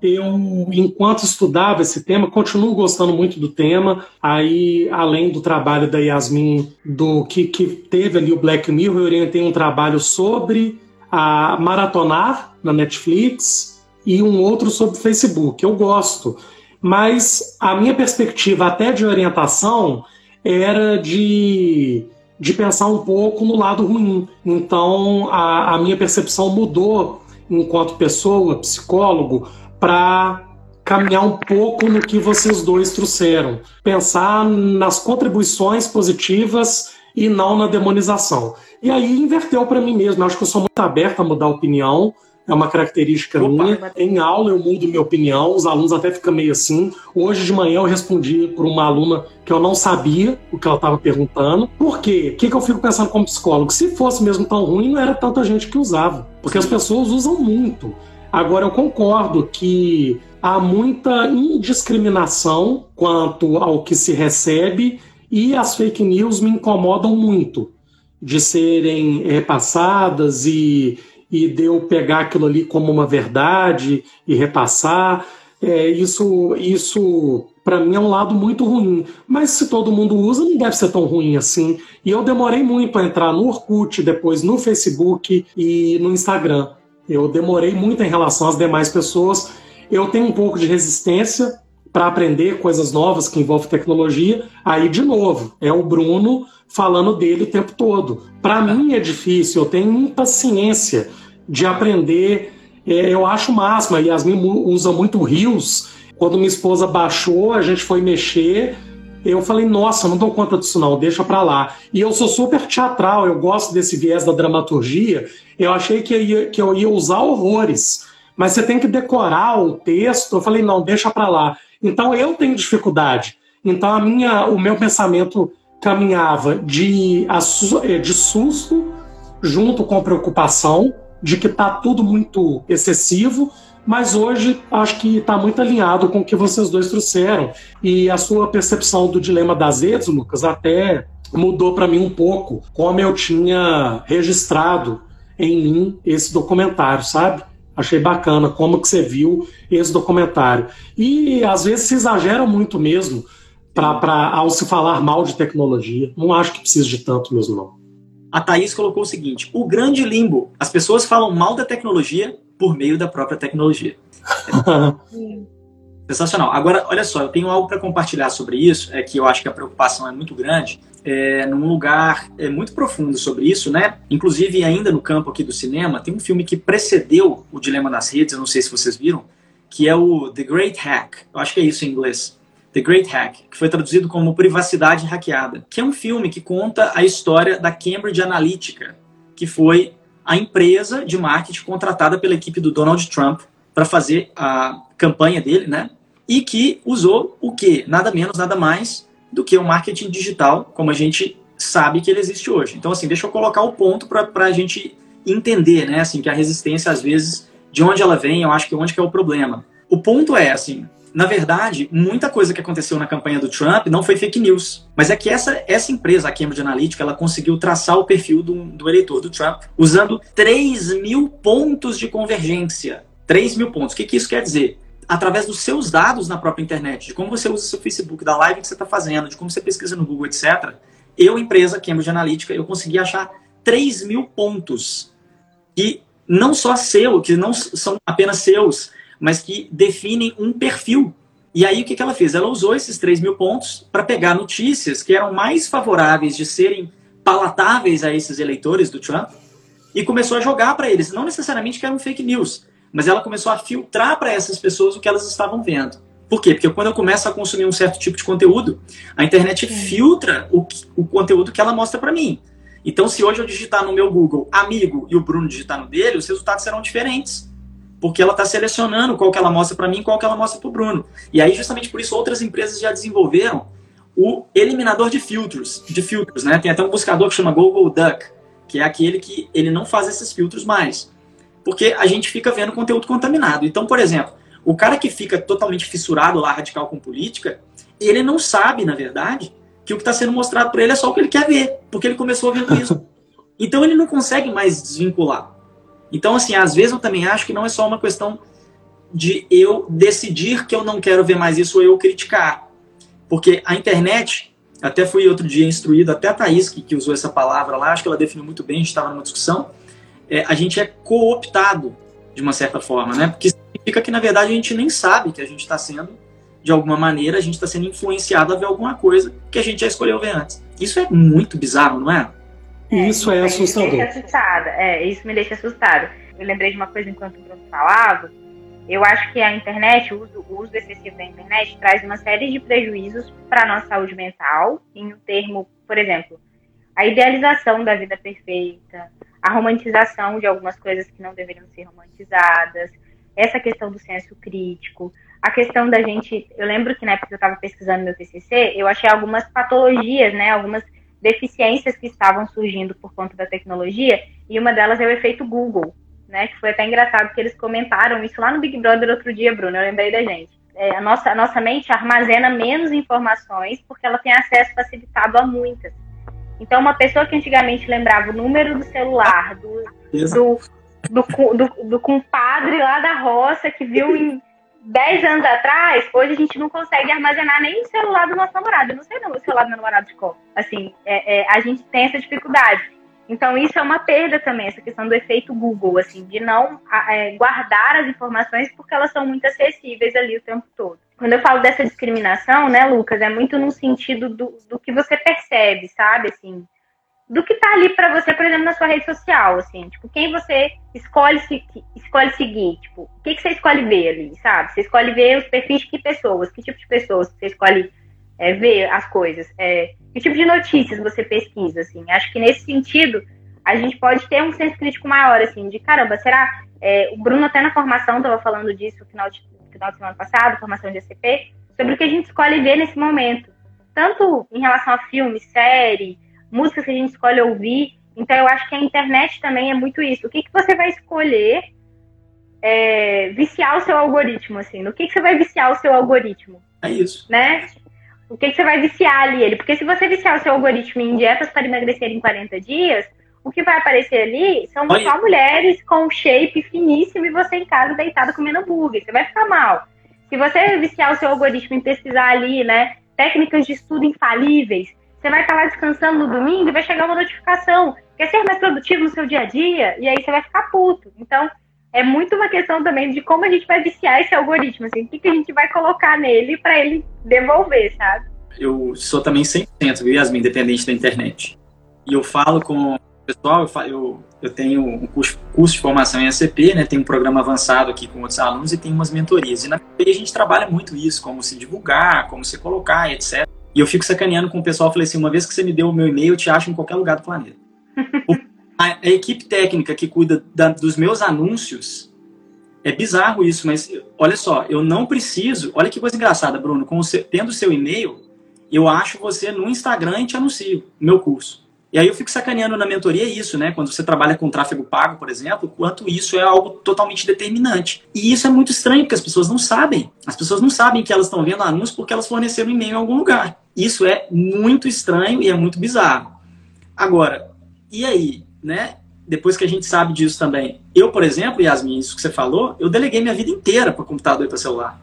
[SPEAKER 2] eu, enquanto estudava esse tema, continuo gostando muito do tema. Aí, além do trabalho da Yasmin, do que, que teve ali o Black Mirror, eu orientei um trabalho sobre a maratonar na Netflix e um outro sobre Facebook. Eu gosto, mas a minha perspectiva até de orientação era de, de pensar um pouco no lado ruim. Então, a, a minha percepção mudou enquanto pessoa, psicólogo, para caminhar um pouco no que vocês dois trouxeram. Pensar nas contribuições positivas e não na demonização. E aí inverteu para mim mesmo. Eu acho que eu sou muito aberto a mudar a opinião. É uma característica Opa. minha. Em aula eu mudo minha opinião, os alunos até ficam meio assim. Hoje de manhã eu respondi por uma aluna que eu não sabia o que ela estava perguntando. Por quê? O que, que eu fico pensando como psicólogo? Se fosse mesmo tão ruim, não era tanta gente que usava. Porque as pessoas usam muito. Agora eu concordo que há muita indiscriminação quanto ao que se recebe e as fake news me incomodam muito de serem repassadas e, e de eu pegar aquilo ali como uma verdade e repassar. É, isso, isso para mim é um lado muito ruim. Mas se todo mundo usa, não deve ser tão ruim assim. E eu demorei muito a entrar no Orkut, depois no Facebook e no Instagram. Eu demorei muito em relação às demais pessoas. Eu tenho um pouco de resistência para aprender coisas novas que envolvem tecnologia. Aí, de novo, é o Bruno falando dele o tempo todo. Para mim é difícil, eu tenho impaciência de aprender. É, eu acho máximo. A Yasmin usa muito Rios. Quando minha esposa baixou, a gente foi mexer. Eu falei, nossa, não dou conta disso não, deixa pra lá. E eu sou super teatral, eu gosto desse viés da dramaturgia. Eu achei que eu ia, que eu ia usar horrores. Mas você tem que decorar o texto. Eu falei, não, deixa pra lá. Então eu tenho dificuldade. Então a minha, o meu pensamento caminhava de, eh, de susto junto com preocupação de que está tudo muito excessivo, mas hoje acho que está muito alinhado com o que vocês dois trouxeram. E a sua percepção do dilema das redes, Lucas, até mudou para mim um pouco como eu tinha registrado em mim esse documentário, sabe? Achei bacana como que você viu esse documentário. E às vezes se exagera muito mesmo para ao se falar mal de tecnologia. Não acho que precisa de tanto mesmo, não.
[SPEAKER 1] A Thaís colocou o seguinte: o grande limbo. As pessoas falam mal da tecnologia por meio da própria tecnologia. Sensacional. Agora, olha só, eu tenho algo para compartilhar sobre isso, é que eu acho que a preocupação é muito grande, é, num lugar é, muito profundo sobre isso, né? Inclusive, ainda no campo aqui do cinema, tem um filme que precedeu o Dilema das Redes, eu não sei se vocês viram, que é o The Great Hack. Eu acho que é isso em inglês. The Great Hack, que foi traduzido como Privacidade Hackeada, que é um filme que conta a história da Cambridge Analytica, que foi a empresa de marketing contratada pela equipe do Donald Trump para fazer a campanha dele, né? E que usou o quê? Nada menos, nada mais do que o marketing digital, como a gente sabe que ele existe hoje. Então, assim, deixa eu colocar o ponto para a gente entender, né? Assim, que a resistência, às vezes, de onde ela vem, eu acho que onde que é o problema. O ponto é, assim, na verdade, muita coisa que aconteceu na campanha do Trump não foi fake news. Mas é que essa, essa empresa, a Cambridge Analytica, ela conseguiu traçar o perfil do, do eleitor do Trump usando 3 mil pontos de convergência. 3 mil pontos. O que, que isso quer dizer? Através dos seus dados na própria internet, de como você usa seu Facebook, da live que você está fazendo, de como você pesquisa no Google, etc. Eu, empresa Cambridge Analytica, eu consegui achar 3 mil pontos que não só seu, que não são apenas seus, mas que definem um perfil. E aí o que, que ela fez? Ela usou esses 3 mil pontos para pegar notícias que eram mais favoráveis de serem palatáveis a esses eleitores do Trump e começou a jogar para eles. Não necessariamente que eram fake news, mas ela começou a filtrar para essas pessoas o que elas estavam vendo. Por quê? Porque quando eu começo a consumir um certo tipo de conteúdo, a internet filtra o, o conteúdo que ela mostra para mim. Então, se hoje eu digitar no meu Google amigo e o Bruno digitar no dele, os resultados serão diferentes porque ela está selecionando qual que ela mostra para mim e qual que ela mostra para o Bruno. E aí, justamente por isso, outras empresas já desenvolveram o eliminador de filtros, de filtros, né? Tem até um buscador que chama Google Duck, que é aquele que ele não faz esses filtros mais. Porque a gente fica vendo conteúdo contaminado. Então, por exemplo, o cara que fica totalmente fissurado lá, radical com política, ele não sabe, na verdade, que o que está sendo mostrado para ele é só o que ele quer ver, porque ele começou vendo isso. Então ele não consegue mais desvincular. Então, assim, às vezes eu também acho que não é só uma questão de eu decidir que eu não quero ver mais isso ou eu criticar. Porque a internet, até fui outro dia instruído, até a Thaís, que, que usou essa palavra lá, acho que ela definiu muito bem, a gente estava numa discussão, é, a gente é cooptado, de uma certa forma, né? Porque significa que, na verdade, a gente nem sabe que a gente está sendo, de alguma maneira, a gente está sendo influenciado a ver alguma coisa que a gente já escolheu ver antes. Isso é muito bizarro, não é?
[SPEAKER 2] É, isso é assustador.
[SPEAKER 4] Isso me deixa assustada. É, isso me deixa assustada. Eu lembrei de uma coisa enquanto o Bruno falava. Eu acho que a internet, o uso, o uso excessivo da internet, traz uma série de prejuízos para a nossa saúde mental, em um termo, por exemplo, a idealização da vida perfeita, a romantização de algumas coisas que não deveriam ser romantizadas, essa questão do senso crítico, a questão da gente. Eu lembro que na época que eu estava pesquisando meu TCC, eu achei algumas patologias, né, algumas deficiências que estavam surgindo por conta da tecnologia, e uma delas é o efeito Google, né, que foi até engraçado que eles comentaram isso lá no Big Brother outro dia, Bruno, eu lembrei da gente. É, a, nossa, a nossa mente armazena menos informações porque ela tem acesso facilitado a muitas. Então, uma pessoa que antigamente lembrava o número do celular do, do, do, do, do compadre lá da roça que viu em 10 anos atrás, hoje a gente não consegue armazenar nem o celular do nosso namorado. Eu não sei não, o celular do meu namorado de qual. Assim, é, é, a gente tem essa dificuldade. Então, isso é uma perda também, essa questão do efeito Google, assim, de não é, guardar as informações porque elas são muito acessíveis ali o tempo todo. Quando eu falo dessa discriminação, né, Lucas, é muito no sentido do, do que você percebe, sabe? Assim, do que tá ali para você, por exemplo, na sua rede social, assim, tipo, quem você escolhe, escolhe seguir, tipo, o que, que você escolhe ver ali, sabe? Você escolhe ver os perfis de que pessoas, que tipo de pessoas você escolhe é, ver as coisas, é, que tipo de notícias você pesquisa, assim. Acho que nesse sentido a gente pode ter um senso crítico maior, assim, de caramba, será? É, o Bruno até na formação estava falando disso no final de, final de semana passado, formação de ECP, sobre o que a gente escolhe ver nesse momento, tanto em relação a filme, série músicas que a gente escolhe ouvir. Então, eu acho que a internet também é muito isso. O que, que você vai escolher é, viciar o seu algoritmo, assim? No que, que você vai viciar o seu algoritmo?
[SPEAKER 1] É isso.
[SPEAKER 4] Né? O que, que você vai viciar ali ele? Porque se você viciar o seu algoritmo em dietas para emagrecer em 40 dias, o que vai aparecer ali são Olha. só mulheres com shape finíssimo e você em casa deitado comendo hambúrguer. Você vai ficar mal. Se você viciar o seu algoritmo em pesquisar ali, né, técnicas de estudo infalíveis, você vai estar lá descansando no domingo e vai chegar uma notificação. Quer ser mais produtivo no seu dia a dia? E aí você vai ficar puto. Então, é muito uma questão também de como a gente vai viciar esse algoritmo, assim, o que, que a gente vai colocar nele para ele devolver, sabe?
[SPEAKER 1] Eu sou também 100%, viu, Yasmin, independente da internet. E eu falo com o pessoal, eu, falo, eu, eu tenho um curso, curso, de formação em ACP, né, tem um programa avançado aqui com outros alunos e tem umas mentorias. E na a gente trabalha muito isso, como se divulgar, como se colocar, etc. E eu fico sacaneando com o pessoal, falei assim, uma vez que você me deu o meu e-mail, eu te acho em qualquer lugar do planeta. a, a, equipe técnica que cuida da, dos meus anúncios, é bizarro isso, mas olha só, eu não preciso, olha que coisa engraçada, Bruno, com seu, tendo seu e-mail, eu acho você no Instagram e te anuncio meu curso. E aí eu fico sacaneando na mentoria isso, né? Quando você trabalha com tráfego pago, por exemplo, quanto isso é algo totalmente determinante. E isso é muito estranho, porque as pessoas não sabem. As pessoas não sabem que elas estão vendo anúncios porque elas forneceram e-mail em algum lugar. Isso é muito estranho e é muito bizarro. Agora, e aí, né? Depois que a gente sabe disso também. Eu, por exemplo, Yasmin, isso que você falou, eu deleguei minha vida inteira para computador e para celular.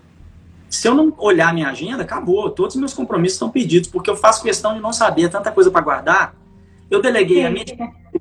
[SPEAKER 1] Se eu não olhar minha agenda, acabou. Todos os meus compromissos estão perdidos, porque eu faço questão de não saber tanta coisa para guardar eu deleguei Sim. a minha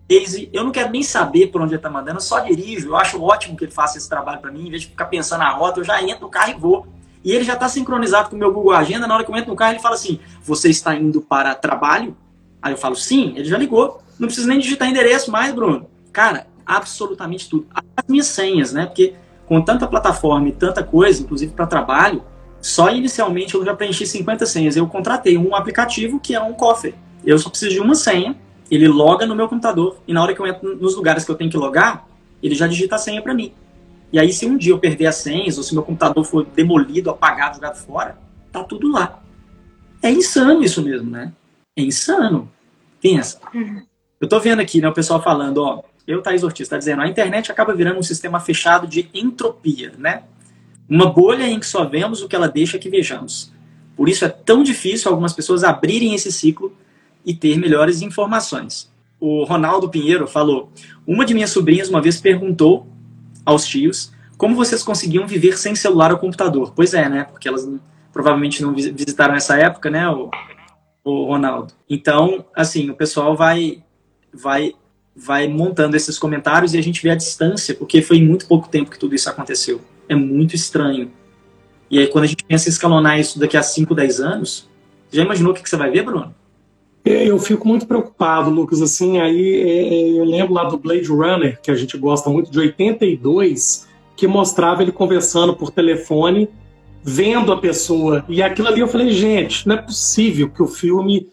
[SPEAKER 1] Daisy, eu não quero nem saber por onde ele está mandando, eu só dirijo. Eu acho ótimo que ele faça esse trabalho para mim, em vez de ficar pensando na rota, eu já entro no carro e vou. E ele já está sincronizado com o meu Google Agenda. Na hora que eu entro no carro, ele fala assim: Você está indo para trabalho? Aí eu falo: Sim, ele já ligou. Não precisa nem digitar endereço mais, Bruno. Cara, absolutamente tudo. As minhas senhas, né? Porque com tanta plataforma e tanta coisa, inclusive para trabalho, só inicialmente eu já preenchi 50 senhas. Eu contratei um aplicativo que é um cofre. Eu só preciso de uma senha ele loga no meu computador e na hora que eu entro nos lugares que eu tenho que logar, ele já digita a senha para mim. E aí, se um dia eu perder as senhas, ou se meu computador for demolido, apagado, jogado fora, tá tudo lá. É insano isso mesmo, né? É insano. Pensa. Uhum. Eu tô vendo aqui, né, o pessoal falando, ó, eu, Thaís Ortiz, tá dizendo, a internet acaba virando um sistema fechado de entropia, né? Uma bolha em que só vemos o que ela deixa que vejamos. Por isso é tão difícil algumas pessoas abrirem esse ciclo e ter melhores informações. O Ronaldo Pinheiro falou: Uma de minhas sobrinhas uma vez perguntou aos tios como vocês conseguiam viver sem celular ou computador. Pois é, né? Porque elas provavelmente não visitaram essa época, né, o, o Ronaldo. Então, assim, o pessoal vai, vai, vai montando esses comentários e a gente vê a distância, porque foi em muito pouco tempo que tudo isso aconteceu. É muito estranho. E aí, quando a gente pensa em escalonar isso daqui a 5, 10 anos, já imaginou o que, que você vai ver, Bruno?
[SPEAKER 2] É, eu fico muito preocupado, Lucas. Assim, aí é, é, eu lembro lá do Blade Runner, que a gente gosta muito, de 82, que mostrava ele conversando por telefone, vendo a pessoa. E aquilo ali eu falei, gente, não é possível que o filme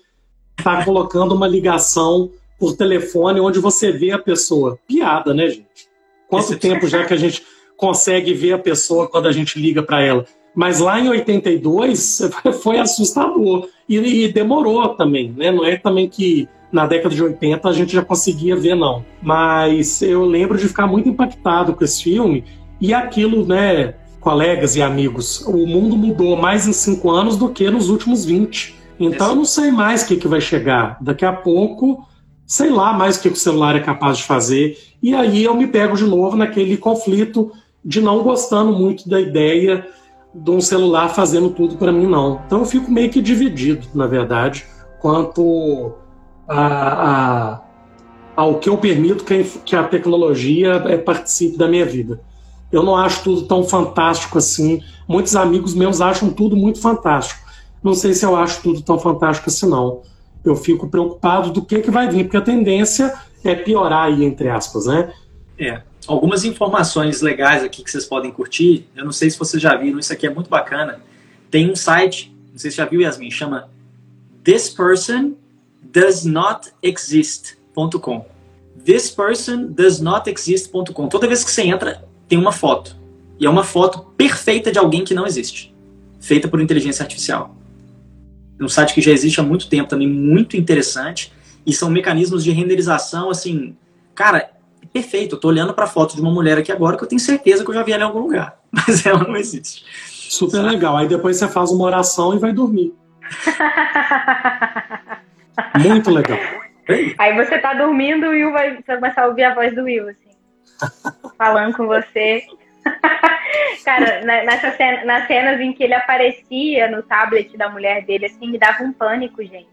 [SPEAKER 2] está colocando uma ligação por telefone onde você vê a pessoa. Piada, né, gente? Quanto tempo já que a gente consegue ver a pessoa quando a gente liga para ela? Mas lá em 82 foi assustador. E, e, demorou também, né? Não é também que na década de 80 a gente já conseguia ver, não. Mas eu lembro de ficar muito impactado com esse filme. E aquilo, né, colegas e amigos, o mundo mudou mais em cinco anos do que nos últimos 20. Então eu não sei mais o que, que vai chegar. Daqui a pouco, sei lá mais o que o celular é capaz de fazer. E aí eu me pego de novo naquele conflito de não gostando muito da ideia de um celular fazendo tudo para mim, não. Então eu fico meio que dividido, na verdade, quanto a, a, ao que eu permito que a, que a tecnologia é, participe da minha vida. Eu não acho tudo tão fantástico assim. Muitos amigos meus acham tudo muito fantástico. Não sei se eu acho tudo tão fantástico assim, não. Eu fico preocupado do que, que vai vir, porque a tendência é piorar aí, entre aspas, né?
[SPEAKER 1] É. Algumas informações legais aqui que vocês podem curtir. Eu não sei se vocês já viram, isso aqui é muito bacana. Tem um site, não sei se já viu, Yasmin, chama This Person Does Not Exist.com. This Person Does Not Exist.com. Toda vez que você entra, tem uma foto. E é uma foto perfeita de alguém que não existe. Feita por inteligência artificial. É um site que já existe há muito tempo também, muito interessante. E são mecanismos de renderização, assim, cara, perfeito. Eu tô olhando para foto de uma mulher aqui agora que eu tenho certeza que eu já vi ela em algum lugar. Mas ela não existe.
[SPEAKER 2] Super Sabe? legal. Aí depois você faz uma oração e vai dormir. muito legal.
[SPEAKER 4] Aí você tá dormindo e o Will vai começar a ouvir a voz do Will, assim falando com você. Cara, nessa cena, nas cenas em que ele aparecia no tablet da mulher dele, assim, me dava um pânico, gente.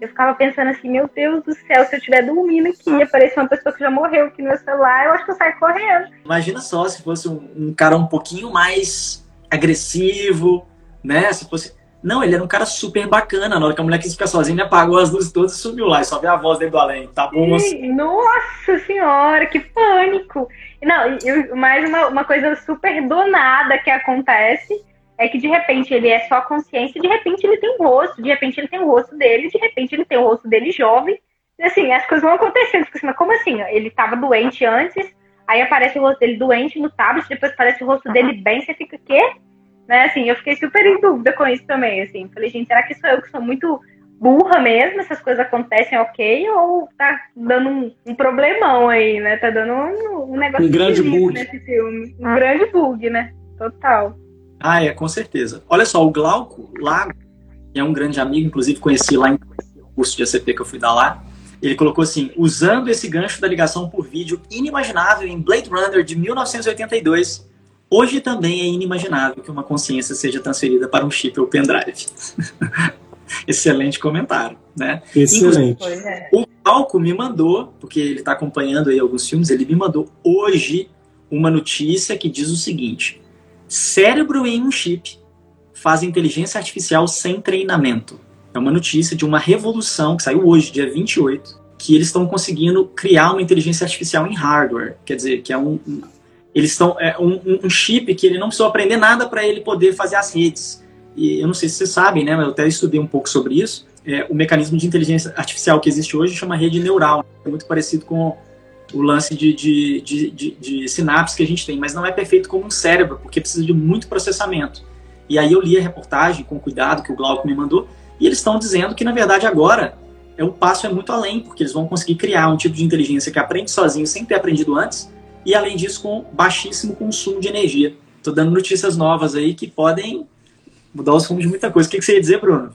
[SPEAKER 4] Eu ficava pensando assim, meu Deus do céu, se eu estiver dormindo aqui e aparecer uma pessoa que já morreu aqui no meu celular, eu acho que eu saio correndo.
[SPEAKER 1] Imagina só se fosse um, um cara um pouquinho mais agressivo, né? Se fosse não, ele era um cara super bacana. Na hora que a mulher quis ficar sozinha, ele apagou as luzes todas e sumiu lá. E só vê a voz dentro do além. Tá bom?
[SPEAKER 4] Assim. Nossa senhora, que pânico! Não, e mais uma, uma coisa super donada que acontece é que de repente ele é só consciência, de repente ele tem um rosto, de repente ele tem o rosto dele, de repente ele tem o rosto dele jovem. E assim, as coisas vão acontecendo. Assim, mas como assim? Ele estava doente antes, aí aparece o rosto dele doente no tablet, depois aparece o rosto dele bem, você fica o quê? Né, assim, eu fiquei super em dúvida com isso também, assim. Falei, gente, será que sou eu que sou muito burra mesmo? Essas coisas acontecem ok? Ou tá dando um, um problemão aí, né? Tá dando um, um negócio
[SPEAKER 2] um grande bug
[SPEAKER 4] nesse filme. Um grande bug, né? Total.
[SPEAKER 1] Ah, é, com certeza. Olha só, o Glauco Lago, que é um grande amigo, inclusive conheci lá em curso de ACP que eu fui dar lá. Ele colocou assim: usando esse gancho da ligação por vídeo inimaginável em Blade Runner de 1982 Hoje também é inimaginável que uma consciência seja transferida para um chip ou pendrive. Excelente comentário, né?
[SPEAKER 2] Excelente.
[SPEAKER 1] O Palco me mandou, porque ele está acompanhando aí alguns filmes, ele me mandou hoje uma notícia que diz o seguinte: cérebro em um chip faz inteligência artificial sem treinamento. É uma notícia de uma revolução que saiu hoje, dia 28, que eles estão conseguindo criar uma inteligência artificial em hardware. Quer dizer, que é um, eles estão é um, um, chip que ele não precisou aprender nada para ele poder fazer as redes. E eu não sei se vocês sabem, né, mas eu até estudei um pouco sobre isso. É, o mecanismo de inteligência artificial que existe hoje chama rede neural. É muito parecido com o lance de, de, de, de, de sinapses que a gente tem, mas não é perfeito como um cérebro, porque precisa de muito processamento. E aí eu li a reportagem com cuidado que o Glauco me mandou, e eles estão dizendo que, na verdade, agora é, o passo é muito além, porque eles vão conseguir criar um tipo de inteligência que aprende sozinho sem ter aprendido antes, e além disso com baixíssimo consumo de energia. Estou dando notícias novas aí que podem mudar os rumos de muita coisa. O que, que você ia dizer, Bruno?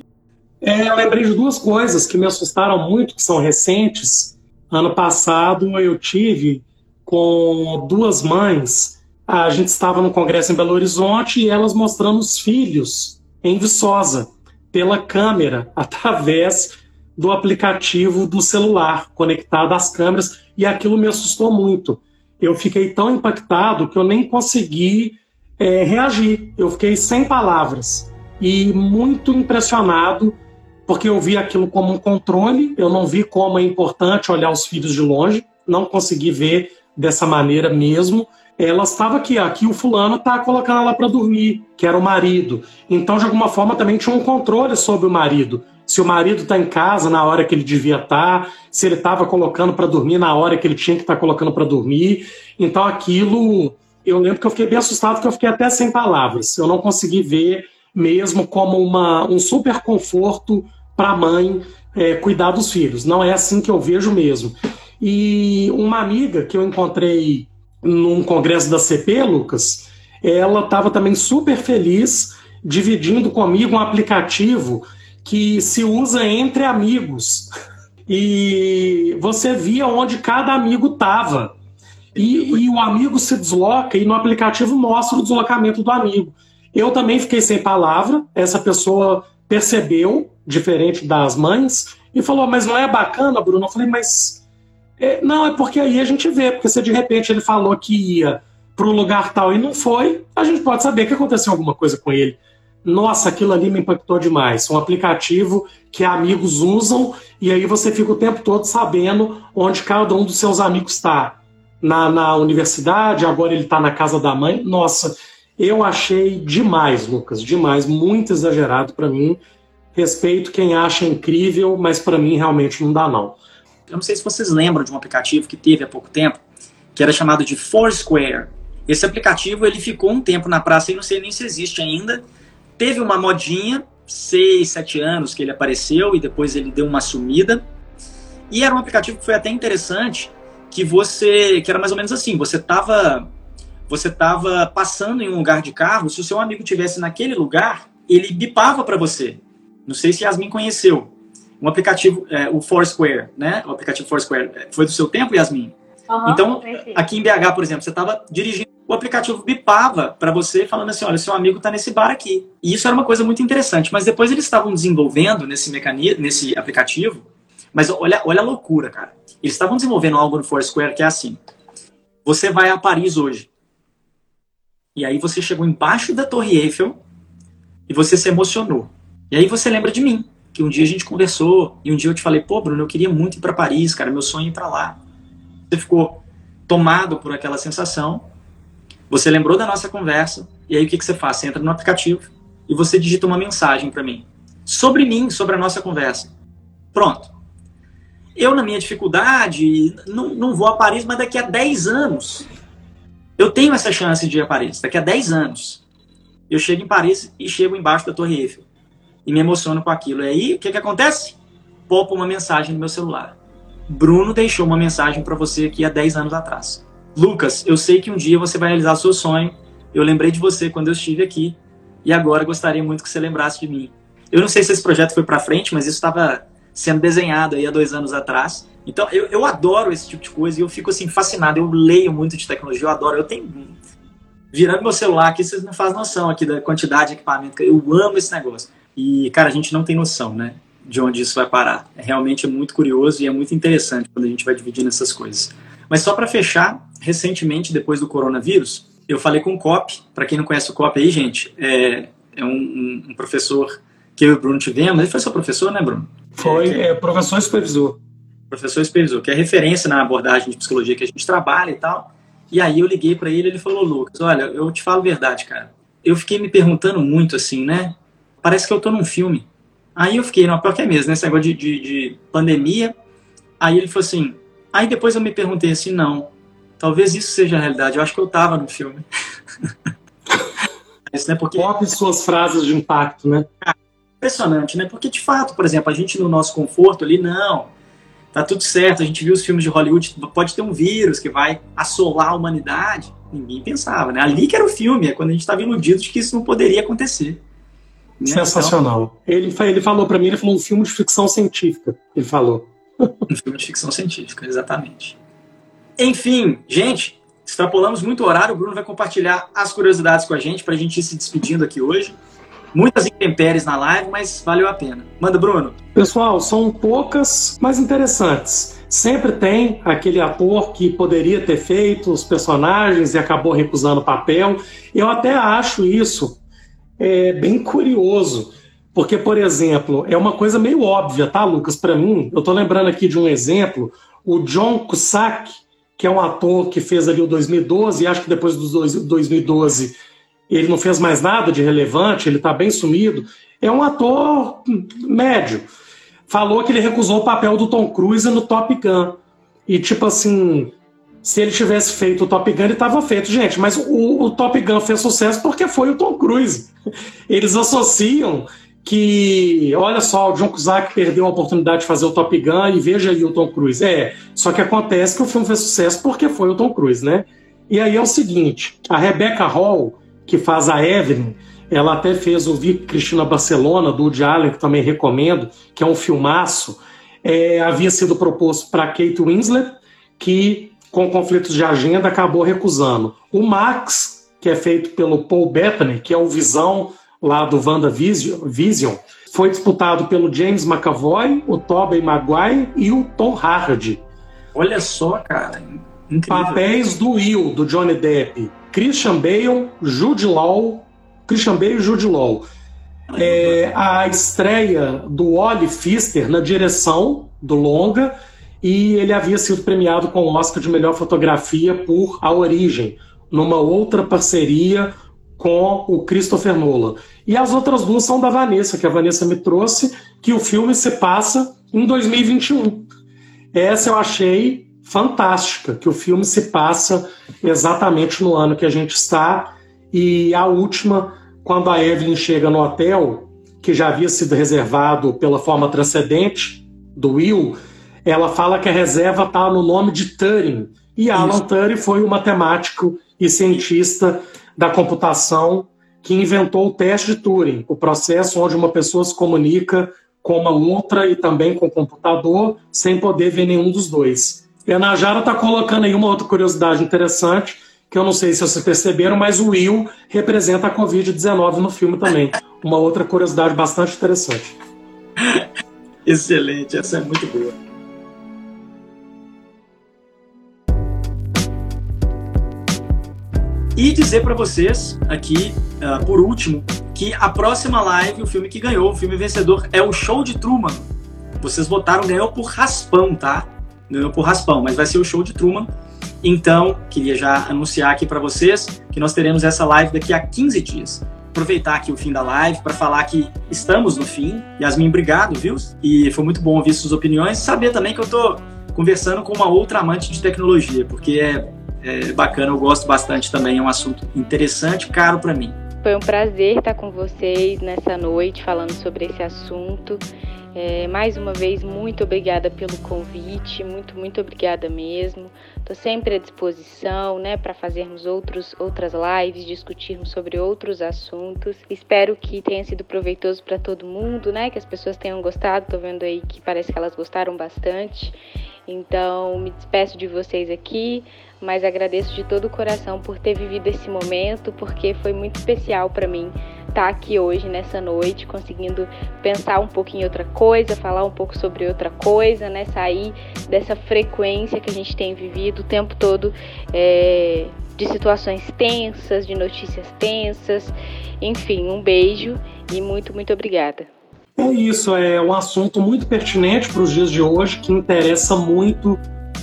[SPEAKER 2] É, eu lembrei de duas coisas que me assustaram muito, que são recentes. Ano passado eu tive com duas mães. A gente estava no congresso em Belo Horizonte e elas mostrando os filhos em Viçosa pela câmera através do aplicativo do celular conectado às câmeras e aquilo me assustou muito eu fiquei tão impactado que eu nem consegui é, reagir. Eu fiquei sem palavras e muito impressionado porque eu vi aquilo como um controle, eu não vi como é importante olhar os filhos de longe, não consegui ver dessa maneira mesmo. Ela estava aqui, aqui o fulano está colocando ela para dormir, que era o marido. Então, de alguma forma, também tinha um controle sobre o marido. Se o marido está em casa na hora que ele devia estar, tá, se ele estava colocando para dormir na hora que ele tinha que estar tá colocando para dormir. Então aquilo, eu lembro que eu fiquei bem assustado, que eu fiquei até sem palavras. Eu não consegui ver mesmo como uma, um super conforto para a mãe é, cuidar dos filhos. Não é assim que eu vejo mesmo. E uma amiga que eu encontrei num congresso da CP, Lucas, ela estava também super feliz dividindo comigo um aplicativo que se usa entre amigos. E você via onde cada amigo estava. E, e, o amigo se desloca e no aplicativo mostra o deslocamento do amigo. Eu também fiquei sem palavra, essa pessoa percebeu, diferente das mães, e falou: Mas não é bacana, Bruno? Eu falei: Mas. É, não, é porque aí a gente vê, porque se de repente ele falou que ia para um lugar tal e não foi, a gente pode saber que aconteceu alguma coisa com ele. Nossa, aquilo ali me impactou demais. Um aplicativo que amigos usam e aí você fica o tempo todo sabendo onde cada um dos seus amigos está. Na, na universidade, agora ele está na casa da mãe. Nossa, eu achei demais, Lucas, demais, muito exagerado para mim. Respeito quem acha incrível, mas para mim realmente não dá não.
[SPEAKER 1] Eu não sei se vocês lembram de um aplicativo que teve há pouco tempo, que era chamado de Foursquare. Esse aplicativo ele ficou um tempo na praça e não sei nem se existe ainda. Teve uma modinha, seis, sete anos que ele apareceu e depois ele deu uma sumida. E era um aplicativo que foi até interessante, que você, que era mais ou menos assim, você estava você estava passando em um lugar de carro, se o seu amigo tivesse naquele lugar, ele bipava para você. Não sei se Yasmin conheceu. Um aplicativo, é, o Foursquare, né? O aplicativo Foursquare. É, foi do seu tempo, Yasmin? Uhum, então, aqui em BH, por exemplo, você estava dirigindo, o aplicativo bipava para você, falando assim: olha, seu amigo está nesse bar aqui. E isso era uma coisa muito interessante. Mas depois eles estavam desenvolvendo nesse mecanismo, nesse aplicativo. Mas olha, olha a loucura, cara. Eles estavam desenvolvendo algo no Foursquare que é assim: você vai a Paris hoje. E aí você chegou embaixo da Torre Eiffel e você se emocionou. E aí você lembra de mim, que um dia a gente conversou e um dia eu te falei, pô, Bruno, eu queria muito ir para Paris, cara, meu sonho é ir para lá. Você ficou tomado por aquela sensação, você lembrou da nossa conversa e aí o que, que você faz? Você entra no aplicativo e você digita uma mensagem para mim sobre mim, sobre a nossa conversa. Pronto. Eu, na minha dificuldade, não, não vou a Paris, mas daqui a 10 anos eu tenho essa chance de ir a Paris. Daqui a 10 anos, eu chego em Paris e chego embaixo da Torre Eiffel. E me emociono com aquilo. E aí, o que, que acontece? Popo uma mensagem no meu celular. Bruno deixou uma mensagem para você aqui há 10 anos atrás. Lucas, eu sei que um dia você vai realizar seu sonho. Eu lembrei de você quando eu estive aqui. E agora gostaria muito que você lembrasse de mim. Eu não sei se esse projeto foi para frente, mas isso estava sendo desenhado aí há dois anos atrás. Então, eu, eu adoro esse tipo de coisa e eu fico assim fascinado. Eu leio muito de tecnologia, eu adoro. Eu tenho. Virando meu celular aqui, vocês não fazem noção aqui da quantidade de equipamento. Eu amo esse negócio. E, cara, a gente não tem noção, né? De onde isso vai parar. É realmente é muito curioso e é muito interessante quando a gente vai dividindo essas coisas. Mas só para fechar, recentemente, depois do coronavírus, eu falei com o COP. Para quem não conhece o COP aí, gente, é, é um, um, professor que eu e o Bruno tivemos. Ele foi seu professor, né, Bruno?
[SPEAKER 2] Foi, é, é professor supervisor
[SPEAKER 1] professor Esperizou, que é referência na abordagem de psicologia que a gente trabalha e tal. E aí eu liguei para ele, ele falou, Lucas, olha, eu te falo a verdade, cara. Eu fiquei me perguntando muito assim, né? Parece que eu tô num filme. Aí eu fiquei, não, pior que é mesmo, nesse negócio de, de, de pandemia. Aí ele falou assim, aí depois eu me perguntei assim, não, talvez isso seja a realidade, eu acho que eu tava no filme.
[SPEAKER 2] isso, né, porque... Copie suas frases de impacto, né?
[SPEAKER 1] impressionante, né? Porque de fato, por exemplo, a gente no nosso conforto ali, não, tá tudo certo, a gente viu os filmes de Hollywood, pode ter um vírus que vai assolar a humanidade. Ninguém pensava, né? Ali que era o filme, é quando a gente estava iludido de que isso não poderia acontecer.
[SPEAKER 2] Né? Sensacional. Então, ele, ele falou para mim, ele falou um filme de ficção científica. Ele falou.
[SPEAKER 1] um filme de ficção científica, exatamente. Enfim, gente, extrapolamos muito o horário. O Bruno vai compartilhar as curiosidades com a gente para a gente ir se despedindo aqui hoje. Muitas intempéries na live, mas valeu a pena. Manda, Bruno.
[SPEAKER 2] Pessoal, são poucas, mas interessantes. Sempre tem aquele ator que poderia ter feito os personagens e acabou recusando o papel. Eu até acho isso é, bem curioso. Porque, por exemplo, é uma coisa meio óbvia, tá, Lucas? Para mim, eu tô lembrando aqui de um exemplo, o John Cusack, que é um ator que fez ali o 2012, e acho que depois do 2012 ele não fez mais nada de relevante, ele está bem sumido. É um ator médio. Falou que ele recusou o papel do Tom Cruise no Top Gun. E, tipo assim, se ele tivesse feito o Top Gun, ele estava feito. Gente, mas o, o, Top Gun fez sucesso porque foi o Tom Cruise. Eles associam que, olha só, o John Cusack perdeu a oportunidade de fazer o Top Gun e veja aí o Tom Cruise. É, só que acontece que o filme fez sucesso porque foi o Tom Cruise, né? E aí é o seguinte, a Rebecca Hall, que faz a Evelyn, ela até fez o Vi Cristina Barcelona, do Woody Allen, que também recomendo, que é um filmaço, é, havia sido proposto para Kate Winslet, que com conflitos de agenda acabou recusando. O Max, que é feito pelo Paul Bettany, que é o Visão lá do WandaVision, foi disputado pelo James McAvoy, o Tobey Maguire e o Tom Hardy.
[SPEAKER 1] Olha só, cara. Incrível.
[SPEAKER 2] Papéis do Will, do Johnny Depp. Christian Bale, Jude Law, Christian Bale e Jude Law. É, a estreia do Wally Pfister na direção do longa e ele havia sido premiado com o Oscar de melhor fotografia por A Origem, numa outra parceria com o Christopher Nolan. E as outras duas são da Vanessa, que a Vanessa me trouxe, que o filme se passa em 2021. Essa eu achei fantástica, que o filme se passa exatamente no ano que a gente está. E a última, quando a Evelyn chega no hotel, que já havia sido reservado pela forma transcendente do Will, ela fala que a reserva está no nome de Turing. E Alan Turing foi o matemático e cientista da computação que inventou o teste de Turing, o processo onde uma pessoa se comunica com uma outra e também com o computador sem poder ver nenhum dos dois. E a Najara está colocando aí uma outra curiosidade interessante, que eu não sei se vocês perceberam, mas o Will representa a Covid-19 no filme também. Uma outra curiosidade bastante interessante.
[SPEAKER 1] Excelente, essa é muito boa. E dizer para vocês aqui, uh, por último, que a próxima live, o filme que ganhou, o filme vencedor, é o Show de Truman. Vocês votaram, ganhou por raspão, tá? Ganhou por raspão, mas vai ser o Show de Truman. Então, queria já anunciar aqui para vocês que nós teremos essa live daqui a 15 dias. Aproveitar aqui o fim da live para falar que estamos no fim. Yasmin, obrigado, viu? E foi muito bom ouvir suas opiniões. Saber também que eu tô conversando com uma outra amante de tecnologia, porque é é bacana, eu gosto bastante também, é um assunto interessante, caro para mim.
[SPEAKER 3] Foi um prazer estar com vocês nessa noite falando sobre esse assunto. É, mais uma vez, muito obrigada pelo convite, muito, muito obrigada mesmo. Estou sempre à disposição né, para fazermos outros, outras lives, discutirmos sobre outros assuntos. Espero que tenha sido proveitoso para todo mundo, né, que as pessoas tenham gostado. Estou vendo aí que parece que elas gostaram bastante. Então, me despeço de vocês aqui mas agradeço de todo o coração por ter vivido esse momento, porque foi muito especial para mim estar tá aqui hoje, nessa noite, conseguindo pensar um pouquinho em outra coisa, falar um pouco sobre outra coisa, né? Sair dessa frequência que a gente tem vivido o tempo todo é, de situações tensas, de notícias tensas. Enfim, um beijo e muito, muito obrigada.
[SPEAKER 2] É isso, é um assunto muito pertinente para os dias de hoje, que interessa muito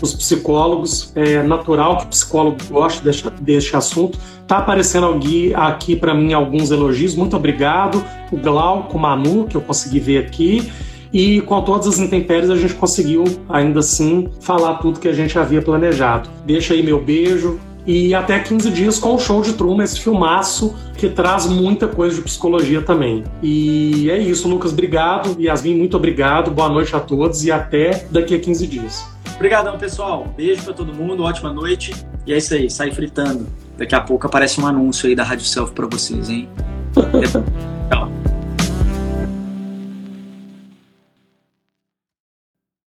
[SPEAKER 2] os psicólogos. É natural que o psicólogo goste deste, deste assunto. Está aparecendo aqui, aqui para mim alguns elogios. Muito obrigado. O Glauco, o Manu, que eu consegui ver aqui. E com todas as intempéries a gente conseguiu, ainda assim, falar tudo que a gente havia planejado. Deixa aí meu beijo, e até 15 dias com o show de Truman, esse filmaço que traz muita coisa de psicologia também. E é isso, Lucas, obrigado. Yasmin, muito obrigado. Boa noite a todos e até daqui a 15 dias.
[SPEAKER 1] Obrigadão, pessoal. Beijo para todo mundo, ótima noite. E é isso aí, sai fritando. Daqui a pouco aparece um anúncio aí da Rádio Self para vocês, hein? Tchau.